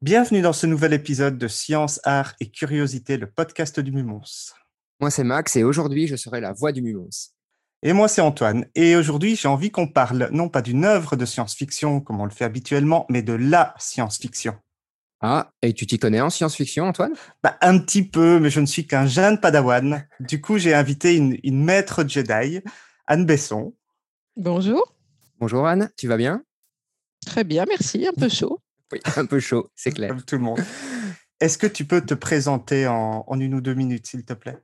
Bienvenue dans ce nouvel épisode de Science, Art et Curiosité, le podcast du Mumons. Moi, c'est Max et aujourd'hui, je serai la voix du Mumons. Et moi, c'est Antoine. Et aujourd'hui, j'ai envie qu'on parle non pas d'une œuvre de science-fiction, comme on le fait habituellement, mais de la science-fiction. Ah, et tu t'y connais en science-fiction, Antoine? Bah, Un petit peu, mais je ne suis qu'un jeune padawan. Du coup, j'ai invité une, une maître Jedi, Anne Besson. Bonjour. Bonjour Anne, tu vas bien? Très bien, merci. Un peu chaud. Oui, un peu chaud, c'est clair. Comme tout le monde. Est-ce que tu peux te présenter en, en une ou deux minutes, s'il te plaît?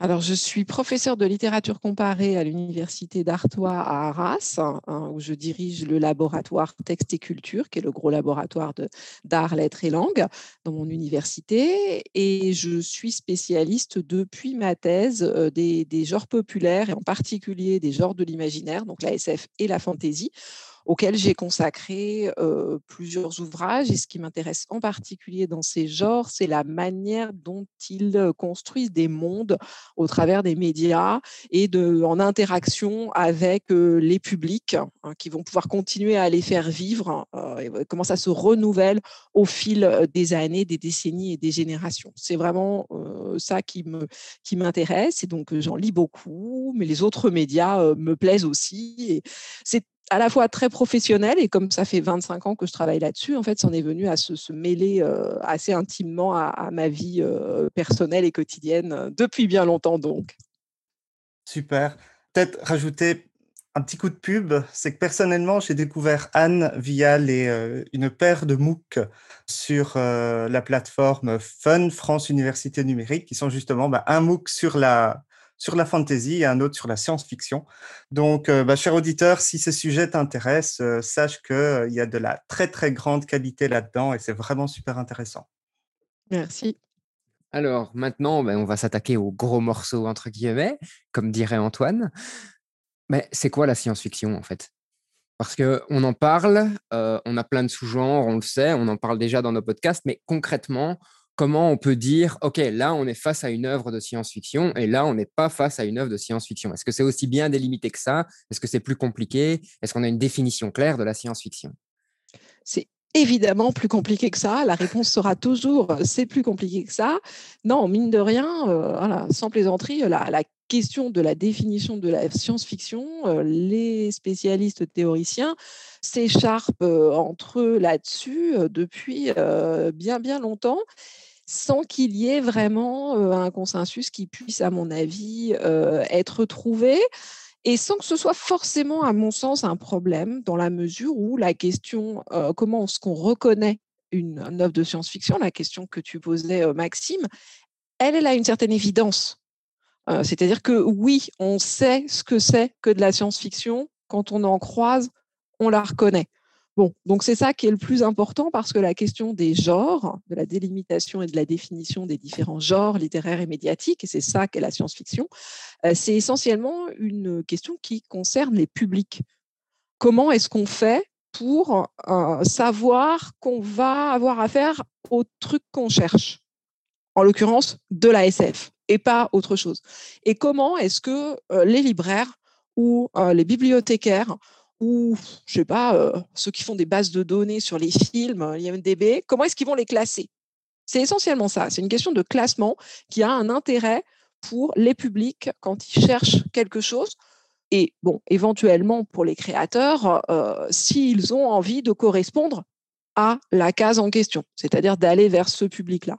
Alors, je suis professeur de littérature comparée à l'Université d'Artois à Arras, hein, où je dirige le laboratoire Texte et Culture, qui est le gros laboratoire de- d'art, lettres et langues dans mon université. Et je suis spécialiste depuis ma thèse euh, des, des genres populaires, et en particulier des genres de l'imaginaire, donc la SF et la fantasy auxquels j'ai consacré plusieurs ouvrages. Et ce qui m'intéresse en particulier dans ces genres, c'est la manière dont ils construisent des mondes au travers des médias et en interaction avec les publics hein, qui vont pouvoir continuer à les faire vivre, euh, et comment ça se renouvelle au fil des années, des décennies et des générations. C'est vraiment ça qui me qui m'intéresse et donc j'en lis beaucoup, mais les autres médias me plaisent aussi. À la fois très professionnel et comme ça fait 25 ans que je travaille là-dessus, en fait, c'en est venu à se, mêler euh, assez intimement à, ma vie euh, personnelle et quotidienne euh, depuis bien longtemps donc. Super. Peut-être rajouter un petit coup de pub, c'est que personnellement, j'ai découvert Anne via les, une paire de MOOC sur la plateforme Fun France Université Numérique, qui sont justement bah, un MOOC sur la, sur la fantasy et un autre sur la science-fiction. Donc, euh, bah, cher auditeur, si ce sujet t'intéresse, euh, sache qu'il y a de la très, très grande qualité là-dedans et c'est vraiment super intéressant. Merci. Alors maintenant, ben, on va s'attaquer au gros morceau, entre guillemets, comme dirait Antoine. Mais c'est quoi la science-fiction en fait? Parce qu'on en parle, euh, on a plein de sous-genres, on le sait, on en parle déjà dans nos podcasts, mais concrètement, comment on peut dire, OK, là, on est face à une œuvre de science-fiction et là, on n'est pas face à une œuvre de science-fiction. Est-ce que c'est aussi bien délimité que ça? Est-ce que c'est plus compliqué? Est-ce qu'on a une définition claire de la science-fiction? C'est évidemment plus compliqué que ça. La réponse sera toujours c'est plus compliqué que ça. Non, mine de rien, euh, sans plaisanterie, la, la question de la définition de la science-fiction, euh, les spécialistes théoriciens s'écharpent euh, entre eux là-dessus depuis bien bien longtemps sans qu'il y ait vraiment un consensus qui puisse, à mon avis, être trouvé et sans que ce soit forcément, à mon sens, un problème, dans la mesure où la question comment est-ce qu'on reconnaît une, œuvre de science-fiction, la question que tu posais, Maxime, elle, elle a une certaine évidence. C'est-à-dire que oui, on sait ce que c'est que de la science-fiction. Quand on en croise, on la reconnaît. C'est ça qui est le plus important parce que la question des genres, de la délimitation et de la définition des différents genres littéraires et médiatiques, et c'est ça qu'est la science-fiction, euh, c'est essentiellement une question qui concerne les publics. Comment est-ce qu'on fait pour euh, savoir qu'on va avoir affaire au truc qu'on cherche? En l'occurrence, de la SF et pas autre chose. Et comment est-ce que euh, les libraires ou les bibliothécaires ou, je sais pas, euh, ceux qui font des bases de données sur les films, euh, l'IMDB, comment est-ce qu'ils vont les classer? C'est essentiellement ça. C'est une question de classement qui a un intérêt pour les publics quand ils cherchent quelque chose. Et bon, éventuellement pour les créateurs, euh, s'ils ont envie de correspondre à la case en question, c'est-à-dire d'aller vers ce public-là.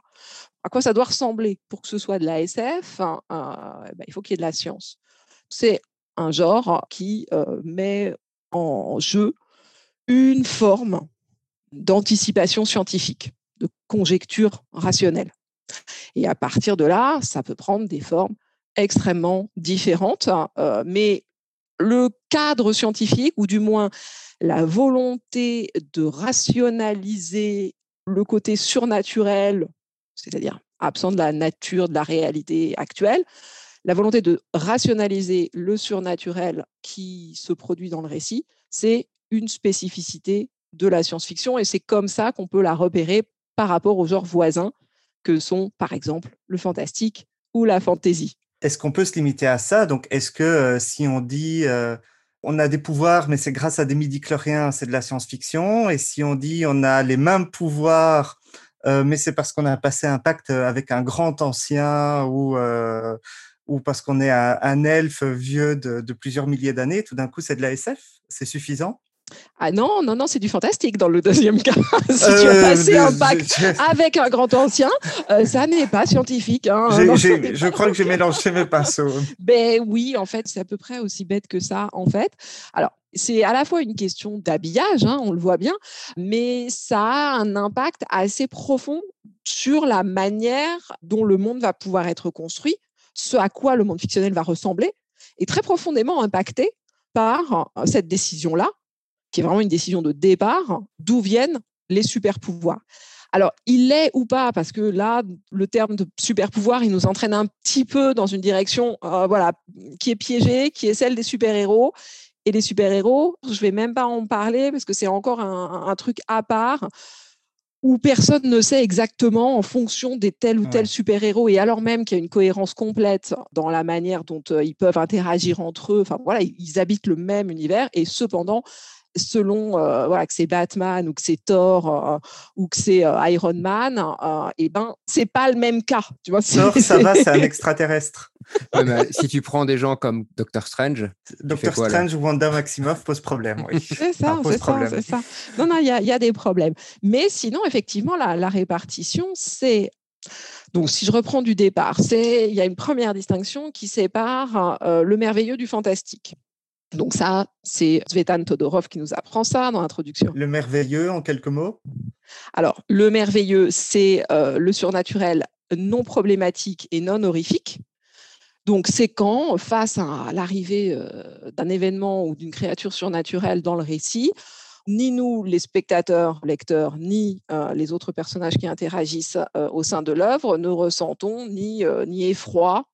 À quoi ça doit ressembler? Pour que ce soit de la SF hein, euh, ben, Il faut qu'il y ait de la science. C'est un genre qui met en jeu une forme d'anticipation scientifique, de conjecture rationnelle. Et à partir de là, ça peut prendre des formes extrêmement différentes, euh, mais le cadre scientifique, ou du moins la volonté de rationaliser le côté surnaturel, c'est-à-dire absent de la nature, de la réalité actuelle. La volonté de rationaliser le surnaturel qui se produit dans le récit, c'est une spécificité de la science-fiction et c'est comme ça qu'on peut la repérer par rapport aux genres voisins que sont par exemple le fantastique ou la fantasy. Est-ce qu'on peut se limiter à ça? Donc, est-ce que euh, si on dit euh, on a des pouvoirs, mais c'est grâce à des midi-chloriens, c'est de la science-fiction? Et si on dit on a les mêmes pouvoirs, euh, mais c'est parce qu'on a passé un pacte avec un grand ancien ou, ou parce qu'on est un, elfe vieux de, de plusieurs milliers d'années, tout d'un coup c'est de la SF C'est suffisant? Ah non, non, non, c'est du fantastique dans le deuxième cas. si tu as euh, passé un pacte avec un grand ancien, euh, ça n'est pas scientifique. Hein. je crois que j'ai mélangé mes pinceaux. Ben oui, en fait, c'est à peu près aussi bête que ça, en fait. Alors, c'est à la fois une question d'habillage, hein, on le voit bien, mais ça a un impact assez profond sur la manière dont le monde va pouvoir être construit, ce à quoi le monde fictionnel va ressembler, et très profondément impacté par cette décision-là qui est vraiment une décision de départ, d'où viennent les super pouvoirs. Alors, il l'est ou pas, parce que là, le terme de super pouvoir, il nous entraîne un petit peu dans une direction euh, voilà, qui est piégée, qui est celle des super-héros. Et les super-héros, je ne vais même pas en parler parce que c'est encore un, truc à part où personne ne sait exactement en fonction des tels ou tels super-héros, et alors même qu'il y a une cohérence complète dans la manière dont euh, ils peuvent interagir entre eux. Enfin voilà, ils habitent le même univers, et cependant, selon euh, voilà, que c'est Batman ou que c'est Thor euh, ou que c'est euh, Iron Man, et eh ben c'est pas le même cas. Tu vois, Thor, ça va, c'est un extraterrestre. si tu prends des gens comme Doctor Strange, Doctor Strange ou Wanda Maximoff pose problème. Oui. C'est ça, c'est ça, ça, Non, non, il y, y, a des problèmes. Mais sinon, effectivement, la, la répartition, c'est donc, si je reprends du départ, il y a une première distinction qui sépare le merveilleux du fantastique. Donc ça, c'est Svetan Todorov qui nous apprend ça dans l'introduction. Le merveilleux, en quelques mots? Alors, le merveilleux, c'est euh, le surnaturel non problématique et non horrifique. Donc, c'est quand, face à l'arrivée euh, d'un événement ou d'une créature surnaturelle dans le récit, ni nous, les spectateurs, lecteurs, ni euh, les autres personnages qui interagissent au sein de l'œuvre ne ressentons ni, ni effroi,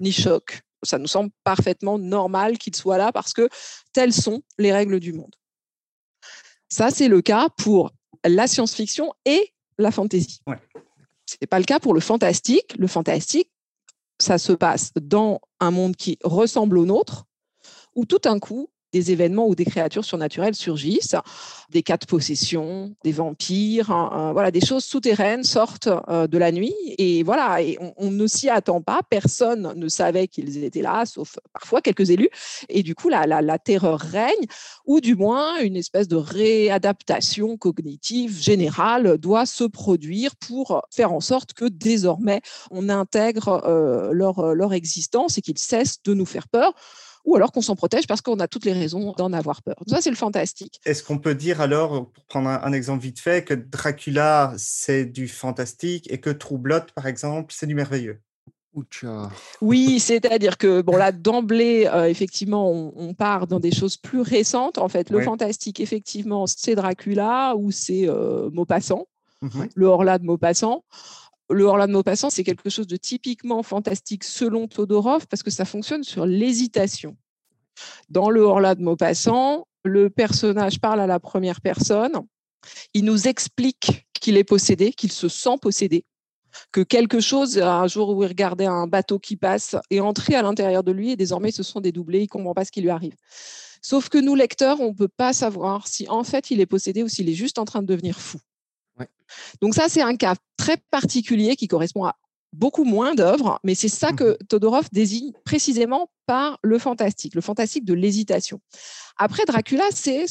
ni choc ça nous semble parfaitement normal qu'il soit là parce que telles sont les règles du monde. Ça, c'est le cas pour la science-fiction et la fantasy. Ce n'est pas le cas pour le fantastique. Le fantastique, ça se passe dans un monde qui ressemble au nôtre, où tout d'un coup, des événements où des créatures surnaturelles surgissent, des cas de possession, des vampires, hein, hein, voilà, des choses souterraines sortent euh, de la nuit et voilà, on, ne s'y attend pas, personne ne savait qu'ils étaient là, sauf parfois quelques élus, et du coup la, la, terreur règne, ou du moins une espèce de réadaptation cognitive générale doit se produire pour faire en sorte que désormais on intègre euh, leur, leur existence et qu'ils cessent de nous faire peur ou alors qu'on s'en protège parce qu'on a toutes les raisons d'en avoir peur. Ça, c'est le fantastique. Est-ce qu'on peut dire alors, pour prendre un, exemple vite fait, que Dracula, c'est du fantastique et que Troublot, par exemple, c'est du merveilleux? Oui, c'est-à-dire que bon là d'emblée, euh, effectivement, on, part dans des choses plus récentes. En fait, le fantastique, effectivement, c'est Dracula ou c'est euh, Maupassant, mhm. le Horla de Maupassant le Horla de Maupassant, c'est quelque chose de typiquement fantastique selon Todorov parce que ça fonctionne sur l'hésitation. Dans le Horla de Maupassant, le personnage parle à la première personne, il nous explique qu'il est possédé, qu'il se sent possédé, que quelque chose, un jour où il regardait un bateau qui passe, est entré à l'intérieur de lui et désormais se sont dédoublés, il ne comprend pas ce qui lui arrive. Sauf que nous, lecteurs, on ne peut pas savoir si en fait il est possédé ou s'il est juste en train de devenir fou. Donc ça, c'est un cas très particulier qui correspond à beaucoup moins d'œuvres, mais c'est ça que mmh Todorov désigne précisément par le fantastique, le fantastique de l'hésitation. Après, Dracula, c'est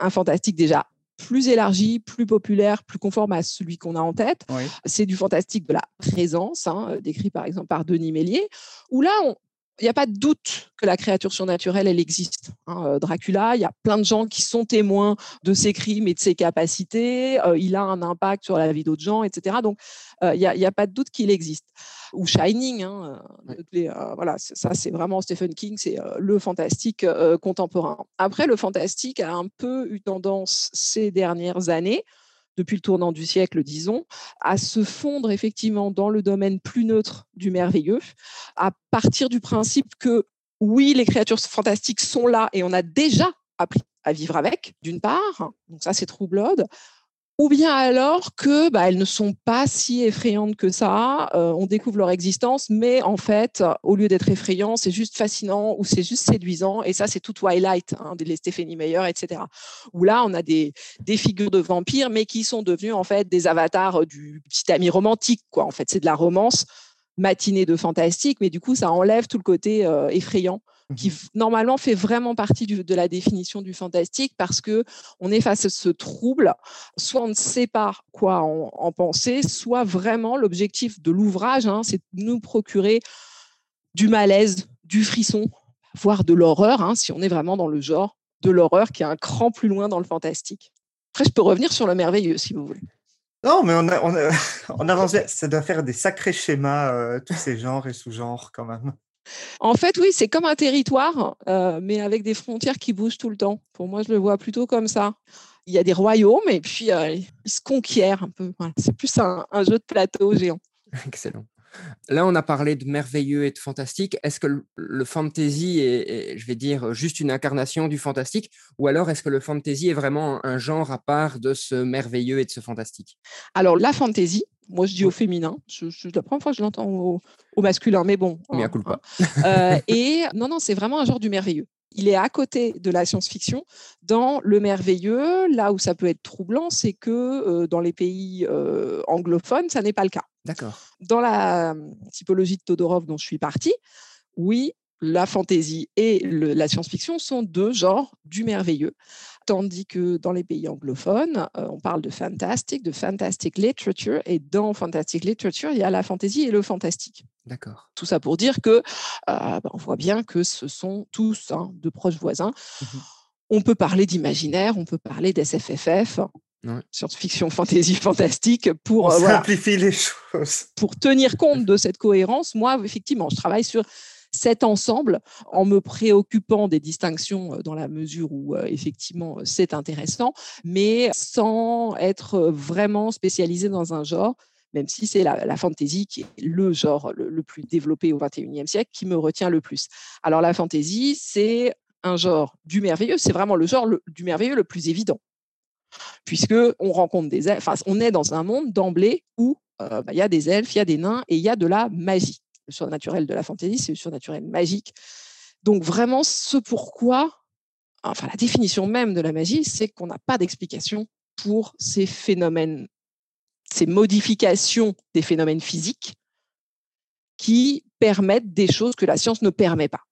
un fantastique déjà plus élargi, plus populaire, plus conforme à celui qu'on a en tête. C'est du fantastique de la présence, hein, décrit par exemple par Denis Mélier, où là, on, il n'y a pas de doute que la créature surnaturelle, elle existe. Hein. Euh, Dracula, il y a plein de gens qui sont témoins de ses crimes et de ses capacités. Euh, il a un impact sur la vie d'autres gens, etc. Donc, euh, il n'y a, pas de doute qu'il existe. Ou Shining, hein, voilà, ça c'est vraiment Stephen King, c'est le fantastique contemporain. Après, le fantastique a un peu eu tendance ces dernières années depuis le tournant du siècle, disons, à se fondre effectivement dans le domaine plus neutre du merveilleux, à partir du principe que oui, les créatures fantastiques sont là et on a déjà appris à vivre avec, d'une part, donc ça c'est True ou bien alors que bah, elles ne sont pas si effrayantes que ça. Euh, on découvre leur existence, mais en fait, au lieu d'être effrayant, c'est juste fascinant ou c'est juste séduisant. Et ça, c'est tout Twilight, hein, les Stephanie Meyer, etc. Où là, on a des, figures de vampires, mais qui sont devenues en fait des avatars du petit ami romantique. En fait, c'est de la romance matinée de fantastique, mais du coup, ça enlève tout le côté euh, effrayant qui mmh normalement fait vraiment partie de la définition du fantastique parce que on est face à ce trouble, soit on ne sait pas quoi en, penser, soit vraiment l'objectif de l'ouvrage, hein, c'est de nous procurer du malaise, du frisson, voire de l'horreur, hein, si on est vraiment dans le genre de l'horreur qui est un cran plus loin dans le fantastique. Après, je peux revenir sur le merveilleux si vous voulez. Non, mais on, a, on, Ça doit faire des sacrés schémas, euh, tous ces genres et sous-genres quand même. En fait, oui, c'est comme un territoire, euh, mais avec des frontières qui bougent tout le temps. Pour moi, je le vois plutôt comme ça. Il y a des royaumes et puis euh, ils se conquièrent un peu. C'est plus un, jeu de plateau géant. Excellent. Là, on a parlé de merveilleux et de fantastique. Est-ce que le, fantasy est, je vais dire, juste une incarnation du fantastique Ou alors est-ce que le fantasy est vraiment un genre à part de ce merveilleux et de ce fantastique? Alors, la fantasy, moi, je dis au féminin. C'est la première fois que je l'entends au, masculin, mais bon. Mais à coup pas. Euh, et non, non, c'est vraiment un genre du merveilleux. Il est à côté de la science-fiction. Dans le merveilleux, là où ça peut être troublant, c'est que euh, dans les pays euh, anglophones, ça n'est pas le cas. D'accord. Dans la typologie de Todorov dont je suis partie, oui, la fantaisie et la science-fiction sont deux genres du merveilleux tandis que dans les pays anglophones, euh, on parle de fantastic, de fantastic literature, et dans fantastic literature, il y a la fantaisie et le fantastique. D'accord. Tout ça pour dire que euh, bah, on voit bien que ce sont tous hein, de proches voisins. Mmh on peut parler d'imaginaire, on peut parler d'SFFF, science-fiction, fantasy, fantastique, pour on euh, les choses. Pour tenir compte de cette cohérence, moi, effectivement, je travaille sur cet ensemble en me préoccupant des distinctions dans la mesure où effectivement c'est intéressant, mais sans être vraiment spécialisé dans un genre même si c'est la, la, fantasy qui est le genre le, plus développé au XXIe siècle qui me retient le plus. Alors la fantasy, c'est un genre du merveilleux, c'est vraiment le genre du merveilleux le plus évident, puisque on rencontre des enfin on est dans un monde d'emblée où bah, il y a des elfes, il y a des nains et il y a de la magie le surnaturel de la fantaisie, c'est le surnaturel magique. Donc vraiment, ce pourquoi, enfin la définition même de la magie, c'est qu'on n'a pas d'explication pour ces phénomènes, ces modifications des phénomènes physiques qui permettent des choses que la science ne permet pas.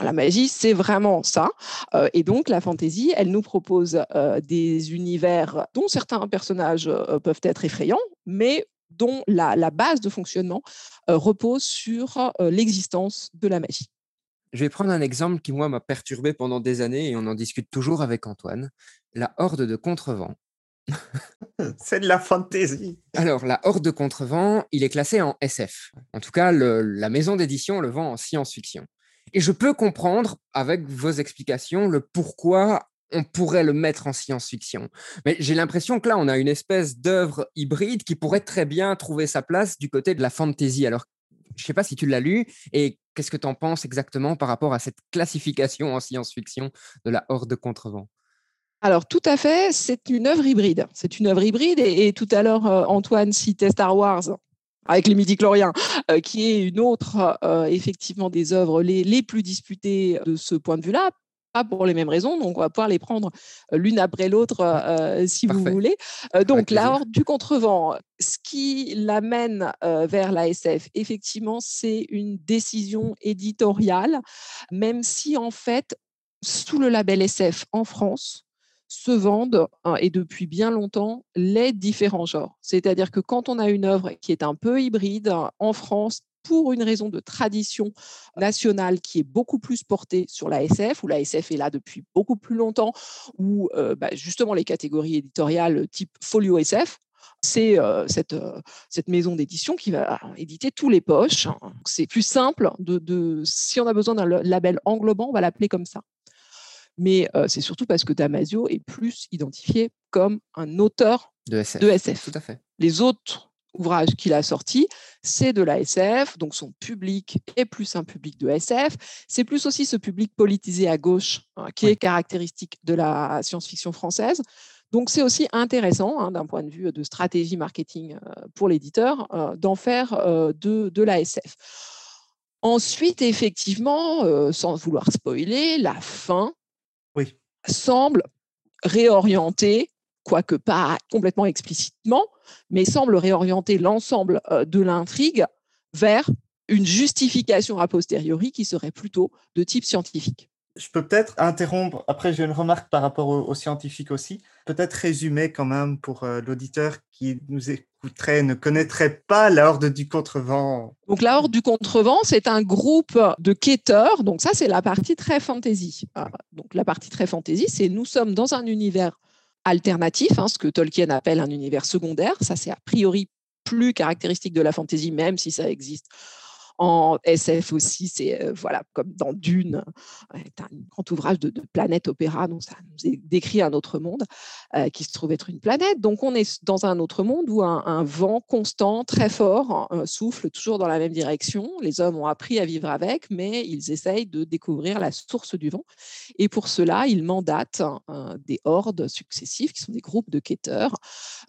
La magie, c'est vraiment ça. Euh, et donc, la fantaisie, elle nous propose euh, des univers dont certains personnages euh, peuvent être effrayants, mais dont la, base de fonctionnement euh, repose sur euh, l'existence de la magie. Je vais prendre un exemple qui, moi, m'a perturbé pendant des années et on en discute toujours avec Antoine. La horde de contrevent. C'est de la fantaisie. Alors, la horde de contrevent, il est classé en SF. En tout cas, la maison d'édition le vend en science-fiction. Et je peux comprendre, avec vos explications, le pourquoi on pourrait le mettre en science-fiction. Mais j'ai l'impression que là, on a une espèce d'œuvre hybride qui pourrait très bien trouver sa place du côté de la fantasy. Alors, je ne sais pas si tu l'as lu et qu'est-ce que tu en penses exactement par rapport à cette classification en science-fiction de la horde de contrevent? Alors, tout à fait, c'est une œuvre hybride. C'est une œuvre hybride. Et, tout à l'heure, euh, Antoine citait Star Wars avec les midi-chloriens, euh, qui est une autre, euh, effectivement, des œuvres les, les, plus disputées de ce point de vue-là, pas pour les mêmes raisons, donc on va pouvoir les prendre l'une après l'autre euh, si vous voulez. donc la horde du contrevent, ce qui l'amène vers la SF, effectivement, c'est une décision éditoriale, même si en fait, sous le label SF en France, se vendent, hein, et depuis bien longtemps, les différents genres. C'est-à-dire que quand on a une œuvre qui est un peu hybride, en France, pour une raison de tradition nationale qui est beaucoup plus portée sur la SF, où la SF est là depuis beaucoup plus longtemps, où euh, bah, justement les catégories éditoriales type folio SF, c'est euh, cette, euh, cette maison d'édition qui va éditer tous les poches. C'est plus simple de, de, si on a besoin d'un label englobant, on va l'appeler comme ça. Mais c'est surtout parce que Damasio est plus identifié comme un auteur De SF. de SF. Tout à fait. Les autres ouvrages qu'il a sortis, c'est de la SF, donc son public est plus un public de SF. C'est plus aussi ce public politisé à gauche hein, qui Oui. est caractéristique de la science-fiction française. Donc c'est aussi intéressant hein, d'un point de vue de stratégie marketing euh, pour l'éditeur euh, d'en faire euh, de, de la SF. Ensuite, effectivement, sans vouloir spoiler, la fin Oui. semble réorienter, quoique pas complètement explicitement, mais semble réorienter l'ensemble euh, de l'intrigue vers une justification a posteriori qui serait plutôt de type scientifique. Je peux peut-être interrompre, après j'ai une remarque par rapport aux, aux scientifiques aussi, peut-être résumer quand même pour euh, l'auditeur qui nous écouterait ne connaîtrait pas la Horde du Contrevent. Donc la Horde du Contrevent, c'est un groupe de quêteurs. Donc ça, c'est la partie très fantasy. Euh, donc la partie très fantasy, c'est nous sommes dans un univers alternatif, hein, ce que Tolkien appelle un univers secondaire. Ça, c'est a priori plus caractéristique de la fantasy, même si ça existe en SF aussi, c'est euh, voilà comme dans Dune, un grand ouvrage de, planète opéra, donc ça nous décrit un autre monde euh, qui se trouve être une planète. Donc on est dans un autre monde où un, vent constant, très fort, euh, souffle toujours dans la même direction. Les hommes ont appris à vivre avec, mais ils essayent de découvrir la source du vent. Et pour cela, ils mandatent des hordes successives, qui sont des groupes de quêteurs,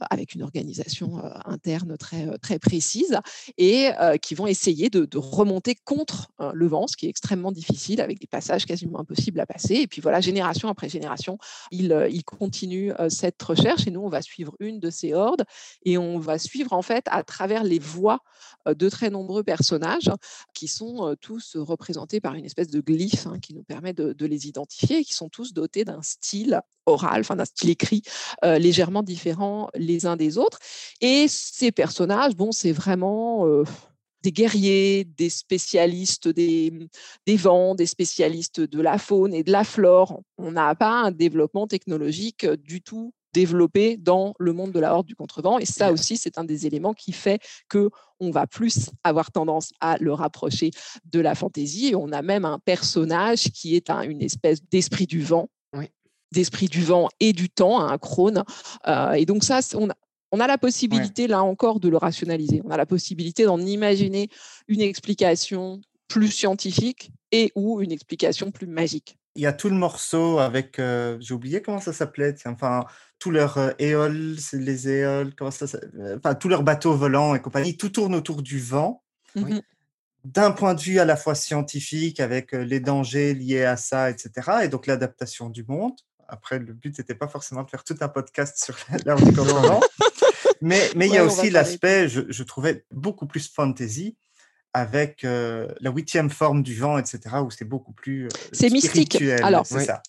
avec une organisation interne très, très précise, et qui vont essayer de remonter contre euh, le vent, ce qui est extrêmement difficile, avec des passages quasiment impossibles à passer. Et puis voilà, génération après génération, ils, euh, ils continuent euh, cette recherche, et nous, on va suivre une de ces hordes, et on va suivre en fait à travers les voix euh, de très nombreux personnages qui sont tous représentés par une espèce de glyphe hein, qui nous permet de, de les identifier et qui sont tous dotés d'un style oral, enfin d'un style écrit légèrement différent les uns des autres. Et ces personnages, bon, c'est vraiment des guerriers, des spécialistes des, des vents, des spécialistes de la faune et de la flore. On n'a pas un développement technologique euh, du tout développé dans le monde de la horde du contrevent. Et ça aussi, c'est un des éléments qui fait que on va plus avoir tendance à le rapprocher de la fantaisie. Et on a même un personnage qui est un- une espèce d'esprit du vent, Oui. d'esprit du vent et du temps, un crône. Euh, et donc ça, on a, on a la possibilité, là encore, de le rationaliser. On a la possibilité d'en imaginer une explication plus scientifique et ou une explication plus magique. Il y a tout le morceau avec, euh, j'ai oublié comment ça s'appelait, enfin, tous leurs euh, éoles, les éoles, comment ça, euh, enfin, tous leurs bateaux volants et compagnie, tout tourne autour du vent. Oui. Mhm. d'un point de vue à la fois scientifique, avec euh, les dangers liés à ça, etc., et donc l'adaptation du monde. Après, le but n'était pas forcément de faire tout un podcast sur l'art du contrevent, mais, mais il y a aussi l'aspect, je, je trouvais, beaucoup plus fantasy, avec euh, la huitième forme du vent, etc., où c'est beaucoup plus euh, C'est mystique. Alors, c'est Oui. ça.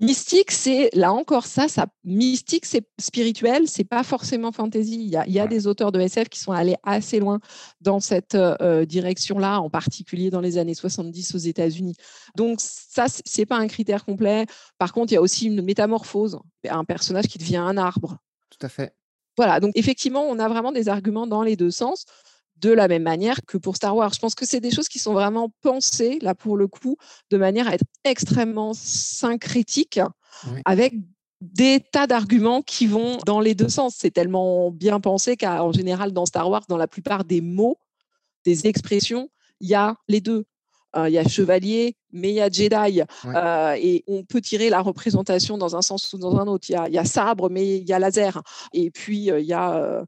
Mystique, c'est là encore ça, ça mystique, c'est spirituel, c'est pas forcément fantasy. Il y a, il y a Ouais. des auteurs de SF qui sont allés assez loin dans cette euh, direction-là, en particulier dans les années 70 aux États-Unis. Donc ça, c'est pas un critère complet. Par contre, il y a aussi une métamorphose, un personnage qui devient un arbre. Tout à fait. Voilà, donc effectivement, on a vraiment des arguments dans les deux sens, de la même manière que pour Star Wars. Je pense que c'est des choses qui sont vraiment pensées, là, pour le coup, de manière à être extrêmement syncrétique, Oui. avec des tas d'arguments qui vont dans les deux sens. C'est tellement bien pensé qu'en général, dans Star Wars, dans la plupart des mots, des expressions, il y a les deux. Euh, Il y a chevalier, mais il y a Jedi. Euh, et on peut tirer la représentation dans un sens ou dans un autre. Il y a, il y a sabre, mais il y a laser. Et puis, euh, il y a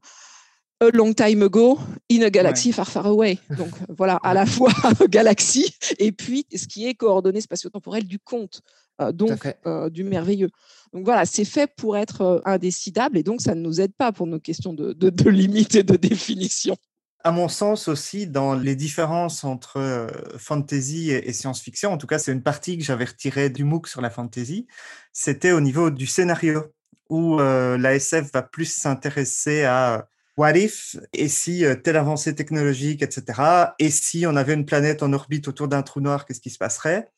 A Long Time Ago in a Galaxy Far Far Away. Donc, voilà, à la fois galaxie et puis ce qui est coordonnées spatio-temporelles du conte. euh, donc, euh, du merveilleux. Donc voilà, c'est fait pour être euh, indécidable et donc ça ne nous aide pas pour nos questions de, de, de limite et de définition. À mon sens aussi, dans les différences entre fantasy et, et science-fiction, en tout cas, c'est une partie que j'avais retirée du MOOC sur la fantasy, c'était au niveau du scénario, où euh, la SF va plus s'intéresser à what if, et si euh, telle avancée technologique, etc., et si on avait une planète en orbite autour d'un trou noir, qu'est-ce qui se passerait?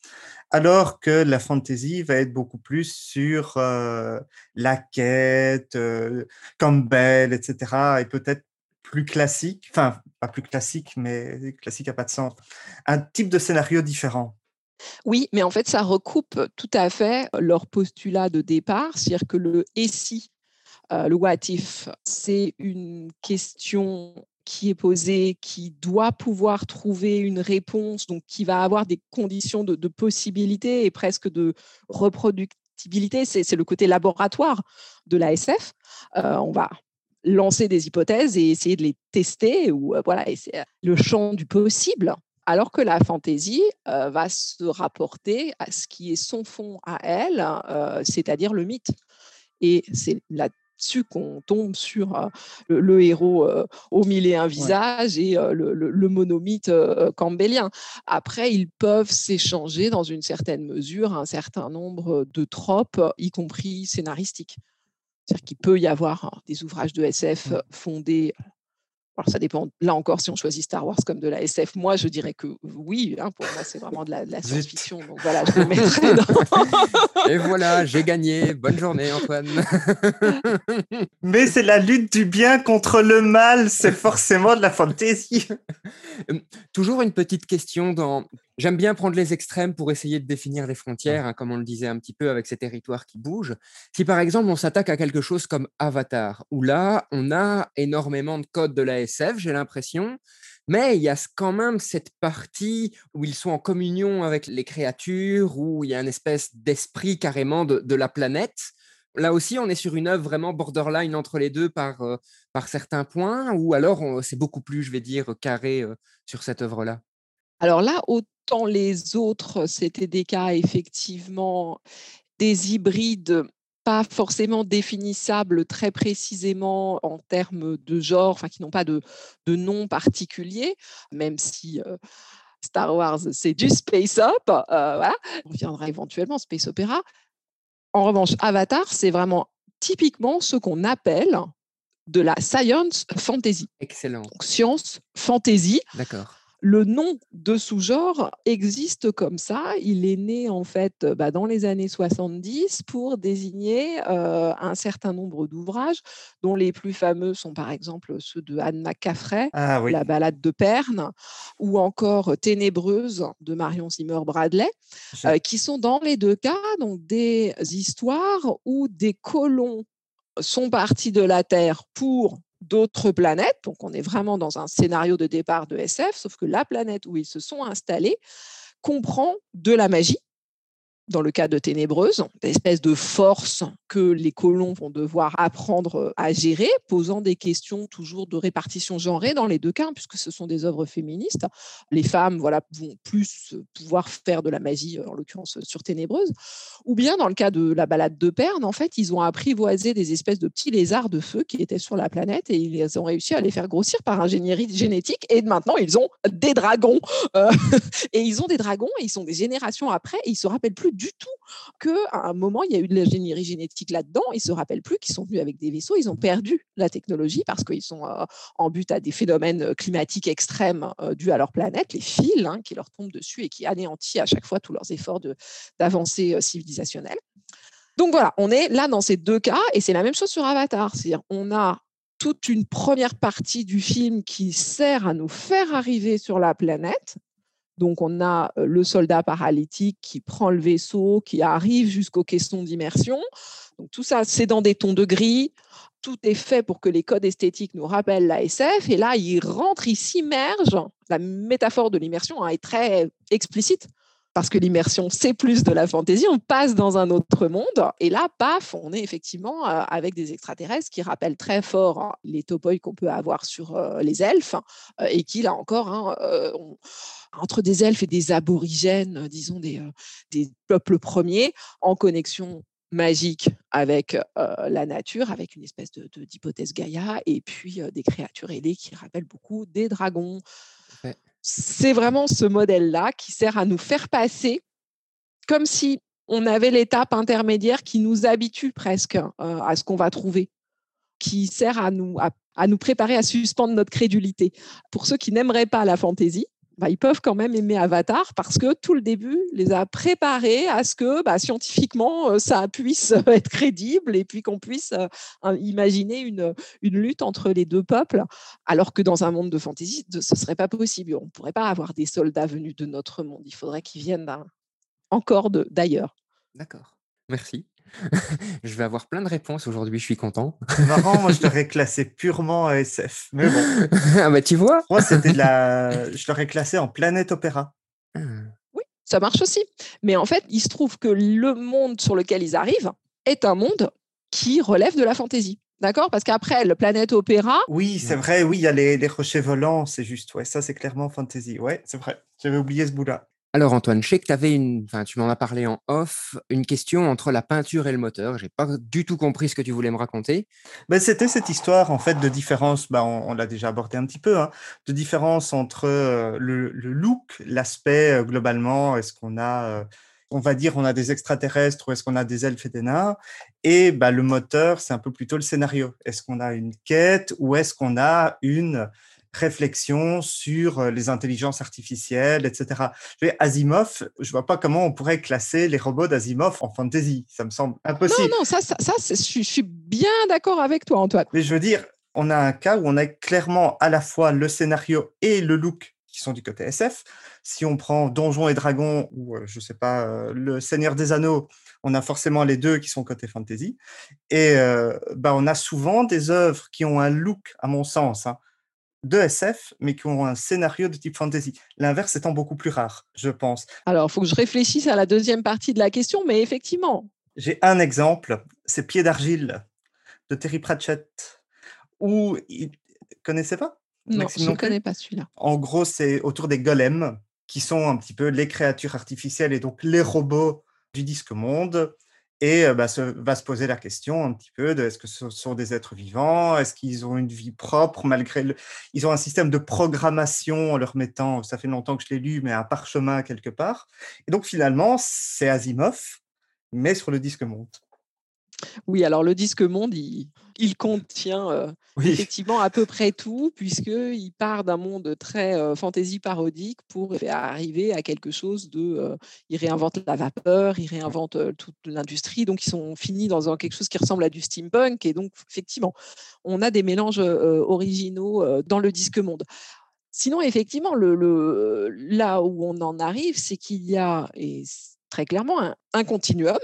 Alors que la fantasy va être beaucoup plus sur euh, la quête, euh, Campbell, etc., et peut-être plus classique, enfin, pas plus classique, mais classique n'a pas de sens, un type de scénario différent. Oui, mais en fait, ça recoupe tout à fait leur postulat de départ, c'est-à-dire que le et si le what if, c'est une question qui est posée, qui doit pouvoir trouver une réponse, donc qui va avoir des conditions de, possibilité et presque de reproductibilité. C'est le côté laboratoire de la SF. on va lancer des hypothèses et essayer de les tester, ou voilà, c'est le champ du possible. Alors que la fantaisie va se rapporter à ce qui est son fond à elle, c'est-à-dire le mythe. Et c'est là-dessus qu'on tombe sur le, héros au mille et un visages et le, monomythe campbellien. Après, ils peuvent s'échanger dans une certaine mesure un certain nombre de tropes, y compris scénaristiques. C'est-à-dire qu'il peut y avoir des ouvrages de SF fondés alors, ça dépend, là encore, si on choisit Star Wars comme de la SF. Moi, je dirais que oui, hein, pour moi, c'est vraiment de la, science-fiction. Donc voilà, je le mettrai dans... Et voilà, j'ai gagné. Bonne journée, Antoine. Mais c'est la lutte du bien contre le mal. C'est forcément de la fantaisie. Toujours une petite question dans J'aime bien prendre les extrêmes pour essayer de définir les frontières, hein, comme on le disait un petit peu avec ces territoires qui bougent. Si par exemple on s'attaque à quelque chose comme Avatar, où là on a énormément de codes de la SF, j'ai l'impression, mais il y a quand même cette partie où ils sont en communion avec les créatures, où il y a une espèce d'esprit carrément de, la planète. Là aussi, on est sur une œuvre vraiment borderline entre les deux par, euh, par certains points, ou alors c'est beaucoup plus, je vais dire, carré euh, sur cette œuvre-là. Alors là, autant les autres, c'était des cas effectivement des hybrides pas forcément définissables très précisément en termes de genre, enfin qui n'ont pas de, nom particulier, même si Star Wars c'est du space up, voilà. on reviendra éventuellement space opéra. En revanche, Avatar, c'est vraiment typiquement ce qu'on appelle de la science fantasy. Excellent. science fantasy. D'accord le nom de sous-genre existe comme ça. Il est né en fait bah, dans les années 70 pour désigner euh, un certain nombre d'ouvrages, dont les plus fameux sont par exemple ceux de Anne McCaffrey, ah La balade de Perne, ou encore Ténébreuse de Marion Zimmer Bradley, euh, qui sont dans les deux cas donc des histoires où des colons sont partis de la Terre pour d'autres planètes. Donc, on est vraiment dans un scénario de départ de SF, sauf que la planète où ils se sont installés comprend de la magie, dans le cas de Ténébreuse, des espèces de forces que les colons vont devoir apprendre à gérer, posant des questions toujours de répartition genrée dans les deux cas, puisque ce sont des œuvres féministes. Les femmes voilà, vont plus pouvoir faire de la magie, en l'occurrence sur Ténébreuse. Ou bien dans le cas de la balade de Perne, en fait, ils ont apprivoisé des espèces de petits lézards de feu qui étaient sur la planète et ils ont réussi à les faire grossir par ingénierie génétique. Et maintenant, ils ont des dragons. Euh, et ils ont des dragons et ils sont des générations après et ils se rappellent plus du tout qu'à un moment, il y a eu de l'ingénierie génétique là-dedans. Ils se rappellent plus qu'ils sont venus avec des vaisseaux. Ils ont perdu la technologie parce qu'ils sont euh, en but à des phénomènes climatiques extrêmes euh, dus à leur planète, les fils hein, qui leur tombent dessus et qui anéantissent à chaque fois tous leurs efforts d'avancée euh, civilisationnelle. Donc voilà, on est là dans ces deux cas et c'est la même chose sur Avatar. C'est-à-dire, on a toute une première partie du film qui sert à nous faire arriver sur la planète, donc, on a le soldat paralytique qui prend le vaisseau, qui arrive jusqu'aux questions d'immersion. Donc, tout ça, c'est dans des tons de gris. Tout est fait pour que les codes esthétiques nous rappellent la SF. Et là, il rentre, il s'immerge. La métaphore de l'immersion hein, est très explicite parce que l'immersion, c'est plus de la fantaisie, on passe dans un autre monde, et là, paf, on est effectivement euh, avec des extraterrestres qui rappellent très fort hein, les topoïs qu'on peut avoir sur euh, les elfes, euh, et qui, là encore, hein, entre des elfes et des aborigènes, disons des, peuples premiers, en connexion magique avec la nature, avec une espèce d'hypothèse Gaïa, et puis des créatures ailées qui rappellent beaucoup des dragons c'est vraiment ce modèle-là qui sert à nous faire passer comme si on avait l'étape intermédiaire qui nous habitue presque euh, à ce qu'on va trouver, qui sert à nous, à nous préparer à suspendre notre crédulité. Pour ceux qui n'aimeraient pas la fantaisie, bah, ils peuvent quand même aimer Avatar parce que tout le début les a préparés à ce que bah, scientifiquement euh, ça puisse être crédible et puis qu'on puisse euh, imaginer une, lutte entre les deux peuples, alors que dans un monde de fantasy, ce ne serait pas possible. On ne pourrait pas avoir des soldats venus de notre monde. Il faudrait qu'ils viennent encore d'ailleurs. D'accord, merci. je vais avoir plein de réponses aujourd'hui, je suis content. Marrant, moi je l'aurais classé purement à SF. Mais bon. ah bah tu vois Moi c'était de la. Je l'aurais classé en planète opéra. Ah. Oui, ça marche aussi. Mais en fait, il se trouve que le monde sur lequel ils arrivent est un monde qui relève de la fantaisie. D'accord? Parce qu'après, le planète opéra. Oui, c'est vrai, oui, il y a les, les rochers volants, c'est juste. Ouais, ça, c'est clairement fantasy. Ouais, c'est vrai. J'avais oublié ce bout-là. Alors Antoine, je sais que avais une, enfin tu m'en as parlé en off, une question entre la peinture et le moteur. J'ai pas du tout compris ce que tu voulais me raconter. Ben, c'était cette histoire en fait de différence. Ben, on, l'a déjà abordé un petit peu, hein, de différence entre euh, le, le, look, l'aspect euh, globalement. Est-ce qu'on a, euh, on va dire, on a des extraterrestres ou est-ce qu'on a des elfes et des nains? Et ben, le moteur, c'est un peu plutôt le scénario. Est-ce qu'on a une quête ou est-ce qu'on a une réflexion sur les intelligences artificielles, etc. Je vais, Asimov, je vois pas comment on pourrait classer les robots d'Asimov en fantasy. Ça me semble impossible. Non, non, ça, ça, ça je, suis bien d'accord avec toi, Antoine. Mais je veux dire, on a un cas où on a clairement à la fois le scénario et le look qui sont du côté SF. Si on prend Donjons et Dragons ou, je sais pas, Le Seigneur des Anneaux, on a forcément les deux qui sont côté fantasy. Et euh, bah, on a souvent des œuvres qui ont un look, à mon sens, hein, de SF, mais qui ont un scénario de type fantasy. L'inverse étant beaucoup plus rare, je pense. Alors, il faut que je réfléchisse à la deuxième partie de la question, mais effectivement. J'ai un exemple, c'est Pied d'argile de Terry Pratchett, où il connaissez pas? Non, Maxime je ne connais pas celui-là. En gros, c'est autour des golems, qui sont un petit peu les créatures artificielles et donc les robots du disque monde et bah, se, va se poser la question un petit peu de est-ce que ce sont des êtres vivants? Est-ce qu'ils ont une vie propre malgré. Ils ont un système de programmation en leur mettant, ça fait longtemps que je l'ai lu, mais un parchemin quelque part. Et donc finalement, c'est Asimov, mais sur le disque monde. Oui, alors le disque monde, il, il contient euh, oui. effectivement à peu près tout, puisqu'il part d'un monde très euh, fantaisie parodique pour arriver à quelque chose de. Euh, il réinvente la vapeur, il réinvente toute l'industrie, donc ils sont finis dans un, quelque chose qui ressemble à du steampunk, et donc effectivement, on a des mélanges originaux dans le disque monde. Sinon, effectivement, le, le, là où on en arrive, c'est qu'il y a, et très clairement, un, un continuum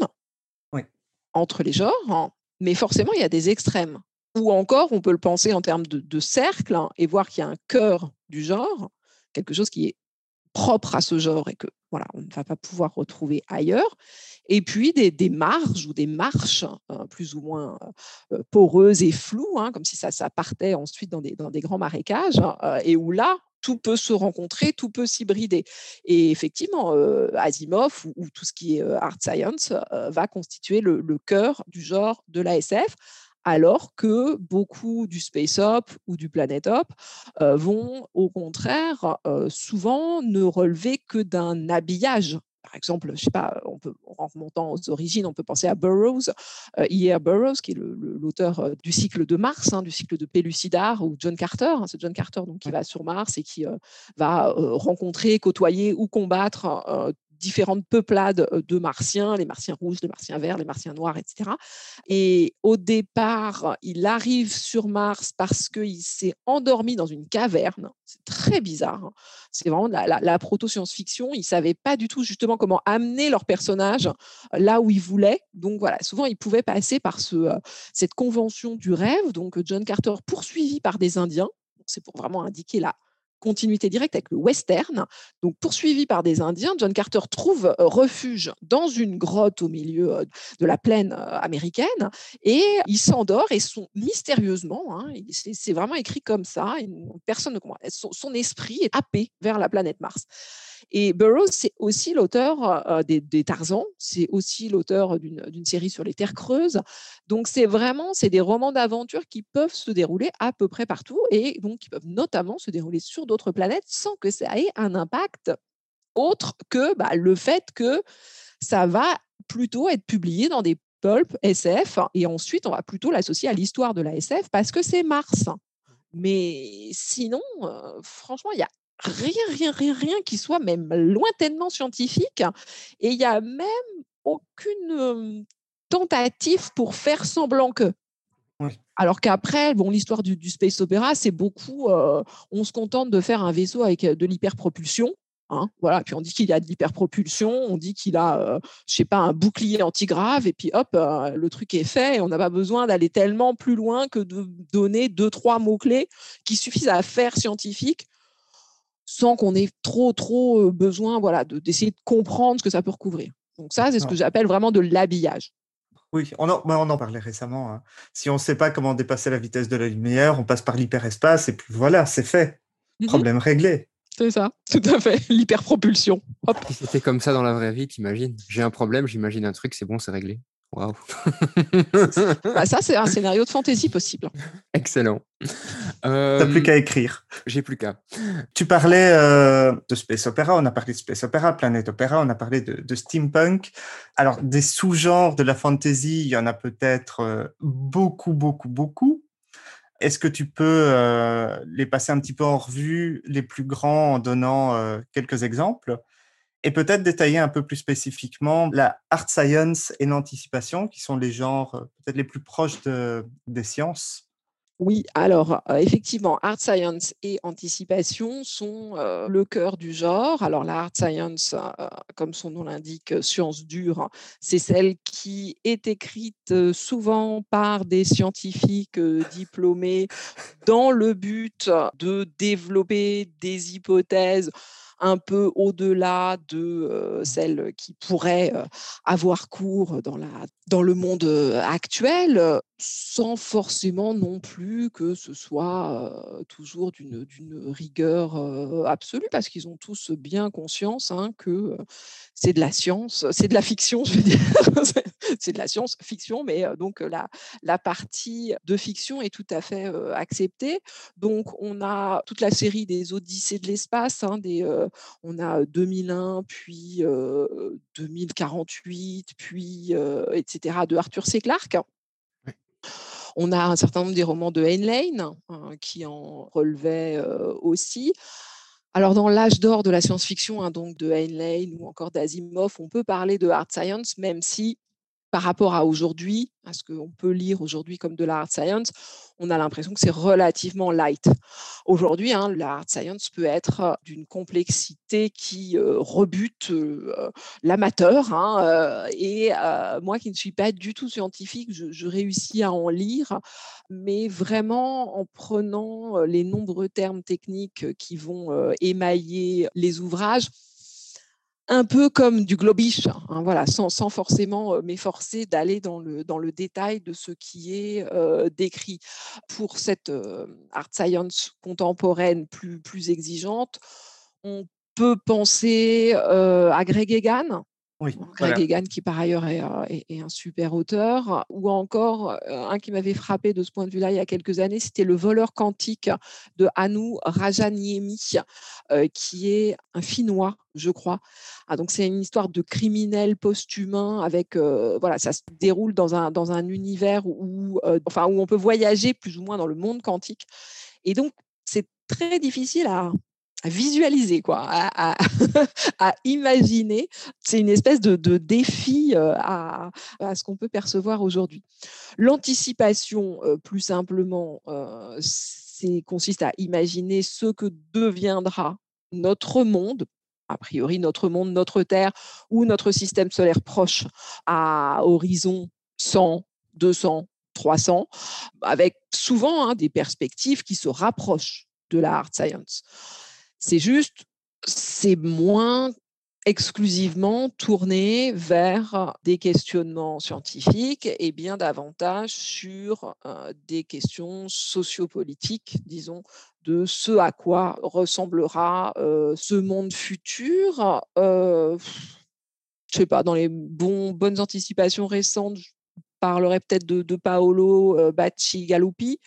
entre les genres, hein, mais forcément, il y a des extrêmes. Ou encore, on peut le penser en termes de, cercle hein, et voir qu'il y a un cœur du genre, quelque chose qui est propre à ce genre et que voilà, on ne va pas pouvoir retrouver ailleurs. Et puis des, marges ou des marches hein, plus ou moins euh, poreuses et floues, hein, comme si ça, ça, partait ensuite dans des, grands marécages, et où là, tout peut se rencontrer, tout peut s'hybrider. Et effectivement, euh, Asimov ou, ou, tout ce qui est euh, art science euh, va constituer le, cœur du genre de la SF, alors que beaucoup du space op ou du planet op euh, vont au contraire souvent ne relever que d'un habillage par exemple, je sais pas, on peut, en remontant aux origines, on peut penser à Burroughs, euh, E.R. Burroughs, qui est l'auteur euh, du cycle de Mars, hein, du cycle de Pellucidar, ou John Carter. Hein, c'est John Carter donc, qui va sur Mars et qui euh, va euh, rencontrer, côtoyer ou combattre différentes peuplades de martiens, les martiens rouges, les martiens verts, les martiens noirs, etc. Et au départ, il arrive sur Mars parce qu'il s'est endormi dans une caverne. C'est très bizarre. Hein. C'est vraiment la, la, proto-science-fiction. Ils ne savaient pas du tout justement comment amener leur personnage là où ils voulaient. Donc voilà, souvent ils pouvaient passer par ce, cette convention du rêve. Donc John Carter poursuivi par des Indiens. C'est pour vraiment indiquer la, continuité directe avec le western. Donc, poursuivi par des Indiens, John Carter trouve refuge dans une grotte au milieu de la plaine américaine et il s'endort et son, mystérieusement, hein, c'est vraiment écrit comme ça, personne ne comprend, son, son esprit est happé vers la planète Mars. Et Burroughs, c'est aussi l'auteur euh, des, des, Tarzans, c'est aussi l'auteur d'une série sur les terres creuses. Donc, c'est vraiment, c'est des romans d'aventure qui peuvent se dérouler à peu près partout et donc qui peuvent notamment se dérouler sur d'autres planètes sans que ça ait un impact autre que bah, le fait que ça va plutôt être publié dans des pulp SF et ensuite on va plutôt l'associer à l'histoire de la SF parce que c'est Mars. Mais sinon, euh, franchement, il y a rien, rien, rien, rien qui soit même lointainement scientifique. Et il n'y a même aucune tentative pour faire semblant que. Alors qu'après, bon, l'histoire du, du, space opéra, c'est beaucoup, euh, on se contente de faire un vaisseau avec de l'hyperpropulsion. Hein, voilà. Puis on dit qu'il a de l'hyperpropulsion, on dit qu'il a, euh, je sais pas, un bouclier antigrave, et puis hop, euh, le truc est fait. Et on n'a pas besoin d'aller tellement plus loin que de donner deux, trois mots-clés qui suffisent à faire scientifique sans qu'on ait trop, trop euh, besoin voilà, d'essayer de, comprendre ce que ça peut recouvrir. Donc ça, c'est ce que j'appelle vraiment de l'habillage. Oui, on en, on en parlait récemment. Hein. Si on ne sait pas comment dépasser la vitesse de la lumière, on passe par l'hyperespace et puis voilà, c'est fait. Mmh Problème réglé. C'est ça, tout à fait. L'hyperpropulsion. Si c'était comme ça dans la vraie vie, t'imagines J'ai un problème, j'imagine un truc, c'est bon, c'est réglé. Waouh bah Ça, c'est un scénario de fantaisie possible. Excellent. T'as plus qu'à écrire. J'ai plus qu'à. Tu parlais euh, de space opera, on a parlé de space opera, planète opéra, on a parlé de, steampunk. Alors, des sous-genres de la fantasy, il y en a peut-être euh, beaucoup, beaucoup, beaucoup. Est-ce que tu peux euh, les passer un petit peu en revue, les plus grands, en donnant euh, quelques exemples? Et peut-être détailler un peu plus spécifiquement la art science et l'anticipation, qui sont les genres euh, peut-être les plus proches des sciences oui, alors effectivement, art science et anticipation sont le cœur du genre. Alors la art science, comme son nom l'indique, science dure, c'est celle qui est écrite souvent par des scientifiques diplômés dans le but de développer des hypothèses un peu au-delà de celles qui pourraient avoir cours dans, la, dans le monde actuel, sans forcément non plus que ce soit toujours d'une rigueur absolue, parce qu'ils ont tous bien conscience hein, que c'est de la science, c'est de la fiction, je veux dire, c'est de la science-fiction, mais donc la, la partie de fiction est tout à fait acceptée. Donc on a toute la série des Odyssées de l'espace, hein, on a 2001, puis 2048, puis etc. de Arthur C. Clarke. On a un certain nombre des romans de Heinlein hein, qui en relevaient aussi. Alors, dans l'âge d'or de la science-fiction, hein, donc de Heinlein ou encore d'Asimov, on peut parler de hard science, même si par rapport à aujourd'hui, à ce qu'on peut lire aujourd'hui comme de la hard science, on a l'impression que c'est relativement light. Aujourd'hui, hein, la hard science peut être d'une complexité qui rebute l'amateur. Hein, et moi qui ne suis pas du tout scientifique, je, réussis à en lire, mais vraiment en prenant les nombreux termes techniques qui vont émailler les ouvrages un peu comme du globish, hein, voilà, sans, forcément m'efforcer d'aller dans le, détail de ce qui est décrit. Pour cette art science contemporaine plus, plus exigeante, on peut penser à Greg Egan, oui, Greg Egan, qui par ailleurs euh, est, un super auteur, ou encore euh, un qui m'avait frappé de ce point de vue-là il y a quelques années, c'était Le voleur quantique de Anu Rajaniemi, euh, qui est un Finnois, je crois. Ah, donc c'est une histoire de criminel post-humain avec, voilà, ça se déroule dans un, dans un univers où, enfin, où on peut voyager plus ou moins dans le monde quantique. Et donc, c'est très difficile à, à visualiser, quoi, à, imaginer. C'est une espèce de, défi euh, à, ce qu'on peut percevoir aujourd'hui. L'anticipation, euh, plus simplement, euh, c'est, consiste à imaginer ce que deviendra notre monde, a priori notre monde, notre Terre ou notre système solaire proche à horizon 100, 200, 300, avec souvent hein, des perspectives qui se rapprochent de la hard science. C'est juste, c'est moins exclusivement tourné vers des questionnements scientifiques et bien davantage sur des questions sociopolitiques, disons, de ce à quoi ressemblera ce monde futur. je sais pas, dans les bonnes anticipations récentes, je parlerai peut-être de, de Paolo Bacci Galuppi,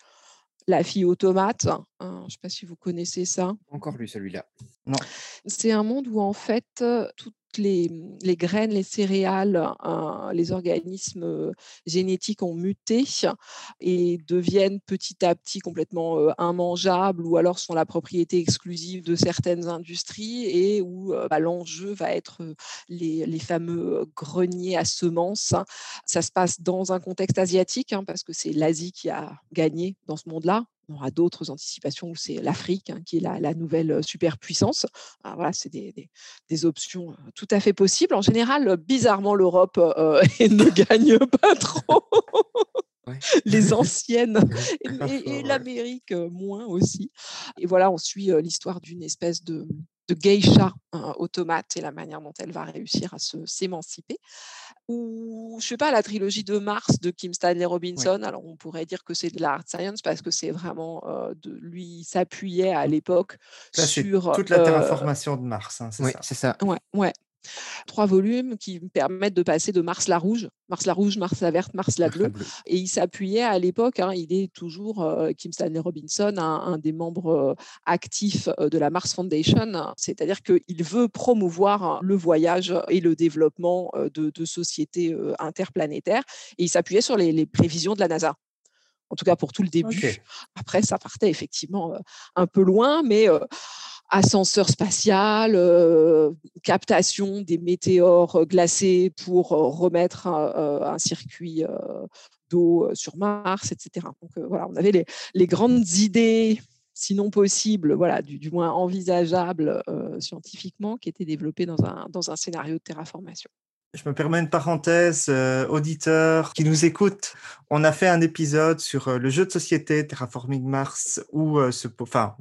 la fille automate. Hein, je ne sais pas si vous connaissez ça. Encore lu celui-là. Non. C'est un monde où en fait toutes les, les graines, les céréales, hein, les organismes génétiques ont muté et deviennent petit à petit complètement immangeables ou alors sont la propriété exclusive de certaines industries et où bah, l'enjeu va être les, les, fameux greniers à semences. Ça se passe dans un contexte asiatique parce que c'est l'Asie qui a gagné dans ce monde-là On aura d'autres anticipations où c'est l'Afrique hein, qui est la, nouvelle superpuissance. Ah, voilà, c'est des, des, options tout à fait possibles. En général, bizarrement, l'Europe ne gagne pas trop. les anciennes et, l'Amérique moins aussi. Et voilà, on suit l'histoire d'une espèce de, de geisha automate et la manière dont elle va réussir à se s'émanciper. Ou je sais pas la trilogie de Mars de Kim Stanley Robinson. Alors on pourrait dire que c'est de l'art science parce que c'est vraiment de lui s'appuyait à l'époque sur toute la terraformation de Mars. Hein, oui, c'est ça. Ouais, ouais. Trois volumes qui me permettent de passer de Mars la rouge, Mars la rouge, Mars la verte, Mars la bleue. Et il s'appuyait à l'époque, hein, il est toujours, euh, Kim Stanley Robinson, un, des membres euh, actifs euh, de la Mars Foundation, c'est-à-dire qu'il veut promouvoir le voyage et le développement de, sociétés interplanétaires. Et il s'appuyait sur les, prévisions de la NASA en tout cas pour tout le début. Après, ça partait effectivement un peu loin, mais ascenseur spatial, euh, captation des météores glacés pour euh, remettre un, circuit euh, d'eau sur Mars, etc. Donc voilà, on avait les, grandes idées, sinon possibles, voilà, du, moins envisageables scientifiquement, qui étaient développées dans un, dans un scénario de terraformation. Je me permets une parenthèse, auditeur qui nous écoute. On a fait un épisode sur le jeu de société Terraforming Mars où ce, enfin,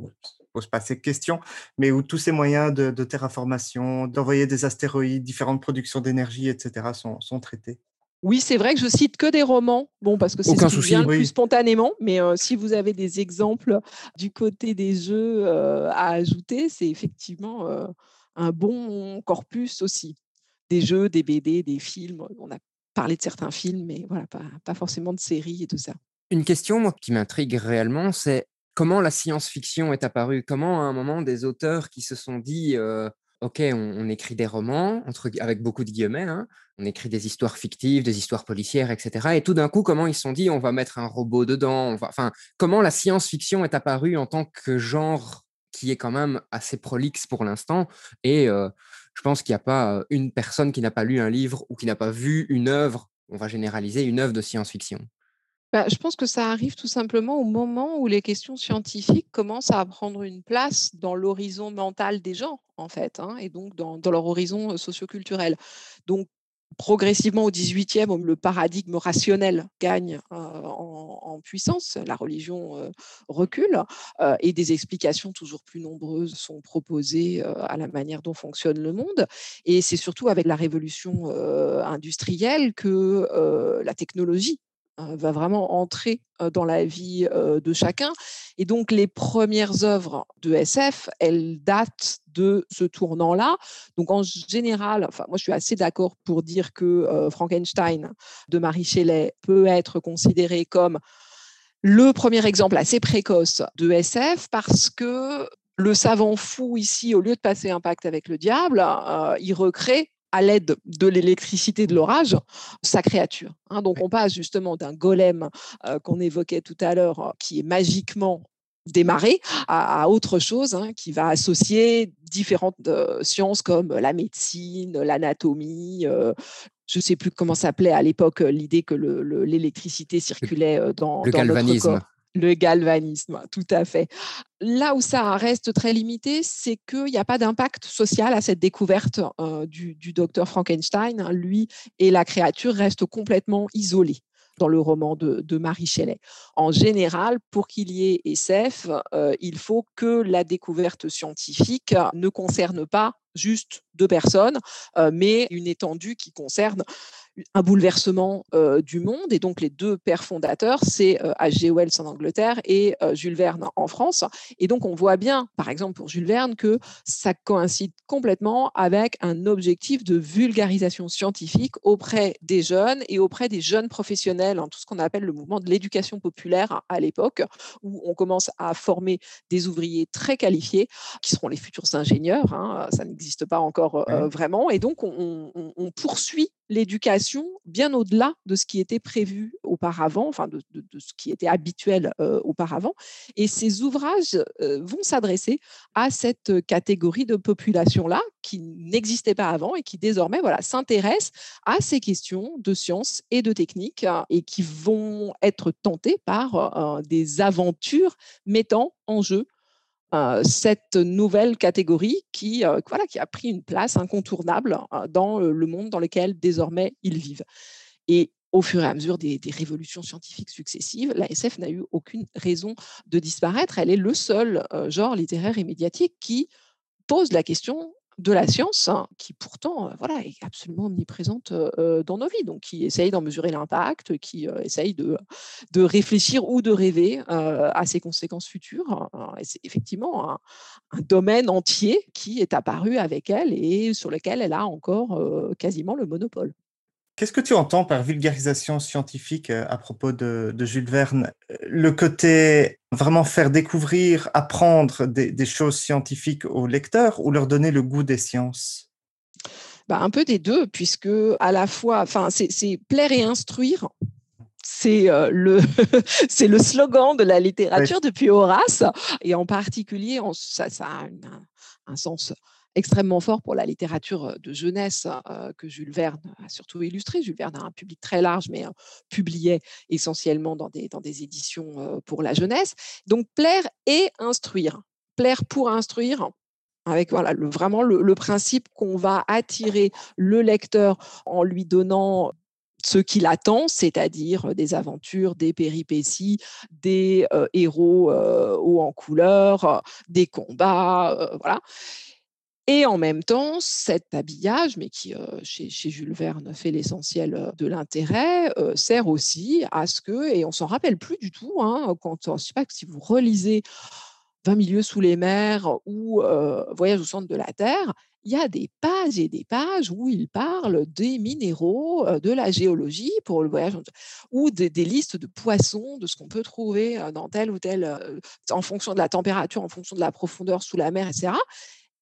pose pas ces questions, mais où tous ces moyens de, terraformation, d'envoyer des astéroïdes, différentes productions d'énergie, etc., sont, traités. Oui, c'est vrai que je cite que des romans, bon parce que c'est ce qui vient le plus spontanément. Mais euh, si vous avez des exemples du côté des jeux euh, à ajouter, c'est effectivement euh, un bon corpus aussi. Des jeux, des BD, des films. On a parlé de certains films, mais voilà, pas, pas forcément de séries et tout ça. Une question moi, qui m'intrigue réellement, c'est comment la science-fiction est apparue? Comment, à un moment, des auteurs qui se sont dit OK, on, écrit des romans, avec beaucoup de guillemets, hein, on écrit des histoires fictives, des histoires policières, etc. Et tout d'un coup, comment ils se sont dit on va mettre un robot dedans comment la science-fiction est apparue en tant que genre qui est quand même assez prolixe pour l'instant et je pense qu'il n'y a pas une personne qui n'a pas lu un livre ou qui n'a pas vu une œuvre, on va généraliser, une œuvre de science-fiction. Bah, je pense que ça arrive tout simplement au moment où les questions scientifiques commencent à prendre une place dans l'horizon mental des gens, en fait, hein, et donc dans, leur horizon socioculturel. Donc, progressivement au 18e, le paradigme rationnel gagne en, puissance, la religion recule et des explications toujours plus nombreuses sont proposées à la manière dont fonctionne le monde. Et c'est surtout avec la révolution industrielle que la technologie va vraiment entrer dans la vie de chacun. Et donc, les premières œuvres de SF, elles datent de ce tournant-là. Donc, en général, enfin, moi, je suis assez d'accord pour dire que Frankenstein de Marie Shelley peut être considéré comme le premier exemple assez précoce de SF parce que le savant fou ici, au lieu de passer un pacte avec le diable, il recrée à l'aide de l'électricité de l'orage sa créature. Hein. donc on passe justement d'un golem euh, qu'on évoquait tout à l'heure, euh, qui est magiquement démarré, à, autre chose hein, qui va associer différentes euh, sciences comme la médecine, l'anatomie. je ne sais plus comment s'appelait à l'époque l'idée que l'électricité circulait dans, le galvanisme. Notre corps. Le galvanisme, tout à fait. Là où ça reste très limité, c'est qu'il n'y a pas d'impact social à cette découverte du, docteur Frankenstein. Lui et la créature restent complètement isolés dans le roman de, Marie Shelley. En général, pour qu'il y ait SF, il faut que la découverte scientifique ne concerne pas juste deux personnes, mais une étendue qui concerne un bouleversement du monde. Et donc, les deux pères fondateurs, c'est H.G. Wells en Angleterre et Jules Verne en France. Et donc, on voit bien, par exemple, pour Jules Verne, que ça coïncide complètement avec un objectif de vulgarisation scientifique auprès des jeunes et auprès des jeunes professionnels, hein, tout ce qu'on appelle le mouvement de l'éducation populaire à l'époque, où on commence à former des ouvriers très qualifiés qui seront les futurs ingénieurs. Hein, ça n'existe pas encore vraiment. Et donc, on, poursuit l'éducation bien au-delà de ce qui était prévu auparavant, enfin de, ce qui était habituel auparavant. Et ces ouvrages vont s'adresser à cette catégorie de population-là qui n'existait pas avant et qui désormais voilà, s'intéresse à ces questions de sciences et de techniques hein, et qui vont être tentées par des aventures mettant en jeu cette nouvelle catégorie qui, voilà, qui a pris une place incontournable dans le monde dans lequel désormais ils vivent. Et au fur et à mesure des, des révolutions scientifiques successives, la SF n'a eu aucune raison de disparaître. Elle est le seul genre littéraire et médiatique qui pose la question de la science, hein, qui pourtant euh, voilà, est absolument omniprésente euh, euh, dans nos vies, donc qui essaye d'en mesurer l'impact, qui essaye de, de réfléchir ou de rêver à ses conséquences futures. Hein, c'est effectivement un, domaine entier qui est apparu avec elle et sur lequel elle a encore quasiment le monopole. Qu'est-ce que tu entends par vulgarisation scientifique euh, à propos de, Jules Verne? Le côté vraiment faire découvrir, apprendre des, choses scientifiques aux lecteurs ou leur donner le goût des sciences? Bah, Un peu des deux, puisque à la fois, enfin, c'est plaire et instruire. C'est euh, le, c'est le slogan de la littérature depuis Horace, et en particulier, ça, ça a un sens extrêmement fort pour la littérature de jeunesse que Jules Verne a surtout illustré. Jules Verne a un public très large, mais publiait essentiellement dans des, dans des éditions pour la jeunesse. Donc plaire et instruire. Plaire pour instruire, avec voilà, vraiment le, principe qu'on va attirer le lecteur en lui donnant ce qu'il attend, c'est-à-dire des aventures, des péripéties, des héros hauts en couleur, des combats, voilà. Et en même temps, cet habillage, mais qui chez, Jules Verne fait l'essentiel de l'intérêt, sert aussi à ce que, et on s'en rappelle plus du tout, hein, quand, je sais pas si vous relisez 20 milieux sous les mers ou Voyage au centre de la Terre, il y a des pages et des pages où il parle des minéraux, de la géologie pour le voyage, ou des, des listes de poissons, de ce qu'on peut trouver dans tel ou tel, en fonction de la température, en fonction de la profondeur sous la mer, etc.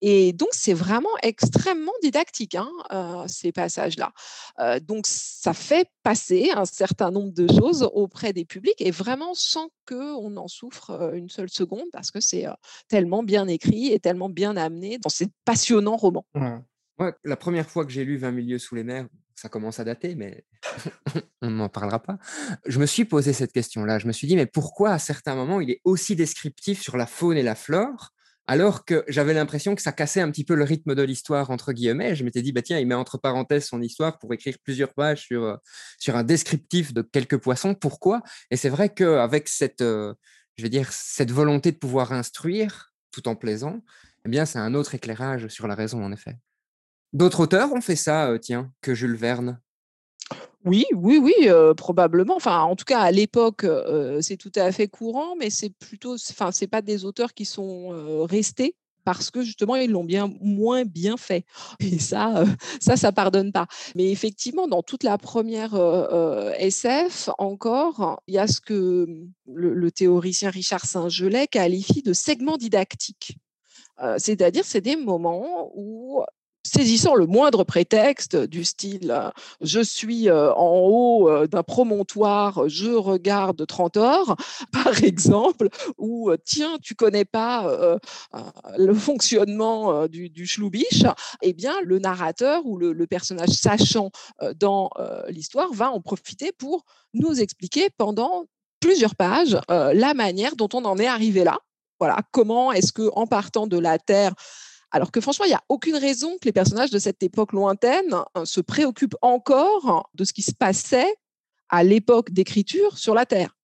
Et donc, c'est vraiment extrêmement didactique, hein, ces passages-là. donc, ça fait passer un certain nombre de choses auprès des publics et vraiment sans qu'on en souffre une seule seconde parce que c'est tellement bien écrit et tellement bien amené dans ces passionnants romans. la première fois que j'ai lu 20 milieux sous les mers, ça commence à dater, mais on n'en parlera pas. Je me suis posé cette question-là. Je me suis dit, mais pourquoi à certains moments il est aussi descriptif sur la faune et la flore alors que j'avais l'impression que ça cassait un petit peu le rythme de l'histoire, entre guillemets. Je m'étais dit, bah, tiens, il met entre parenthèses son histoire pour écrire plusieurs pages sur, euh, sur un descriptif de quelques poissons. Pourquoi? Et c'est vrai qu'avec cette, euh, je vais dire, cette volonté de pouvoir instruire, tout en plaisant, eh bien, c'est un autre éclairage sur la raison, en effet. D'autres auteurs ont fait ça, euh, tiens, que Jules Verne? Oui, oui, oui, probablement. Enfin, en tout cas, à l'époque, c'est tout à fait courant, mais c'est plutôt, enfin, c'est pas des auteurs qui sont restés parce que justement, ils l'ont bien moins bien fait. Et ça, ça, ça pardonne pas. Mais effectivement, dans toute la première SF, encore, il y a ce que mmh, le, théoricien Richard Saint-Gelais qualifie de segment didactique. C'est-à-dire, c'est des moments où saisissant le moindre prétexte du style je suis en haut d'un promontoire, je regarde 30 heures, par exemple, ou tiens, tu connais pas le fonctionnement du, du schloubiche, eh bien, le narrateur ou le, personnage sachant dans l'histoire va en profiter pour nous expliquer pendant plusieurs pages la manière dont on en est arrivé là. Voilà, comment est-ce que en partant de la Terre, alors que franchement, il n'y a aucune raison que les personnages de cette époque lointaine hein, se préoccupent encore de ce qui se passait à l'époque d'écriture sur la Terre.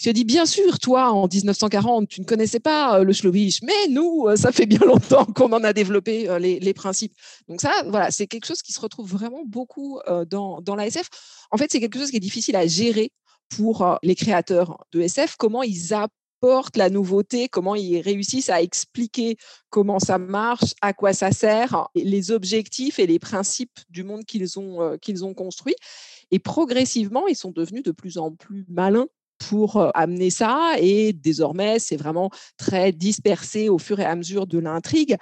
Je dis, bien sûr, toi, en 1940, tu ne connaissais pas euh, le Schlovisch, mais nous, euh, ça fait bien longtemps qu'on en a développé euh, les, principes. Donc ça, voilà, c'est quelque chose qui se retrouve vraiment beaucoup dans, dans la SF. En fait, c'est quelque chose qui est difficile à gérer pour les créateurs de SF, comment ils portent la nouveauté, comment ils réussissent à expliquer comment ça marche, à quoi ça sert, les objectifs et les principes du monde qu'ils ont, euh, qu'ils ont construit. Et progressivement, ils sont devenus de plus en plus malins pour amener ça. Et désormais, c'est vraiment très dispersé au fur et à mesure de l'intrigue,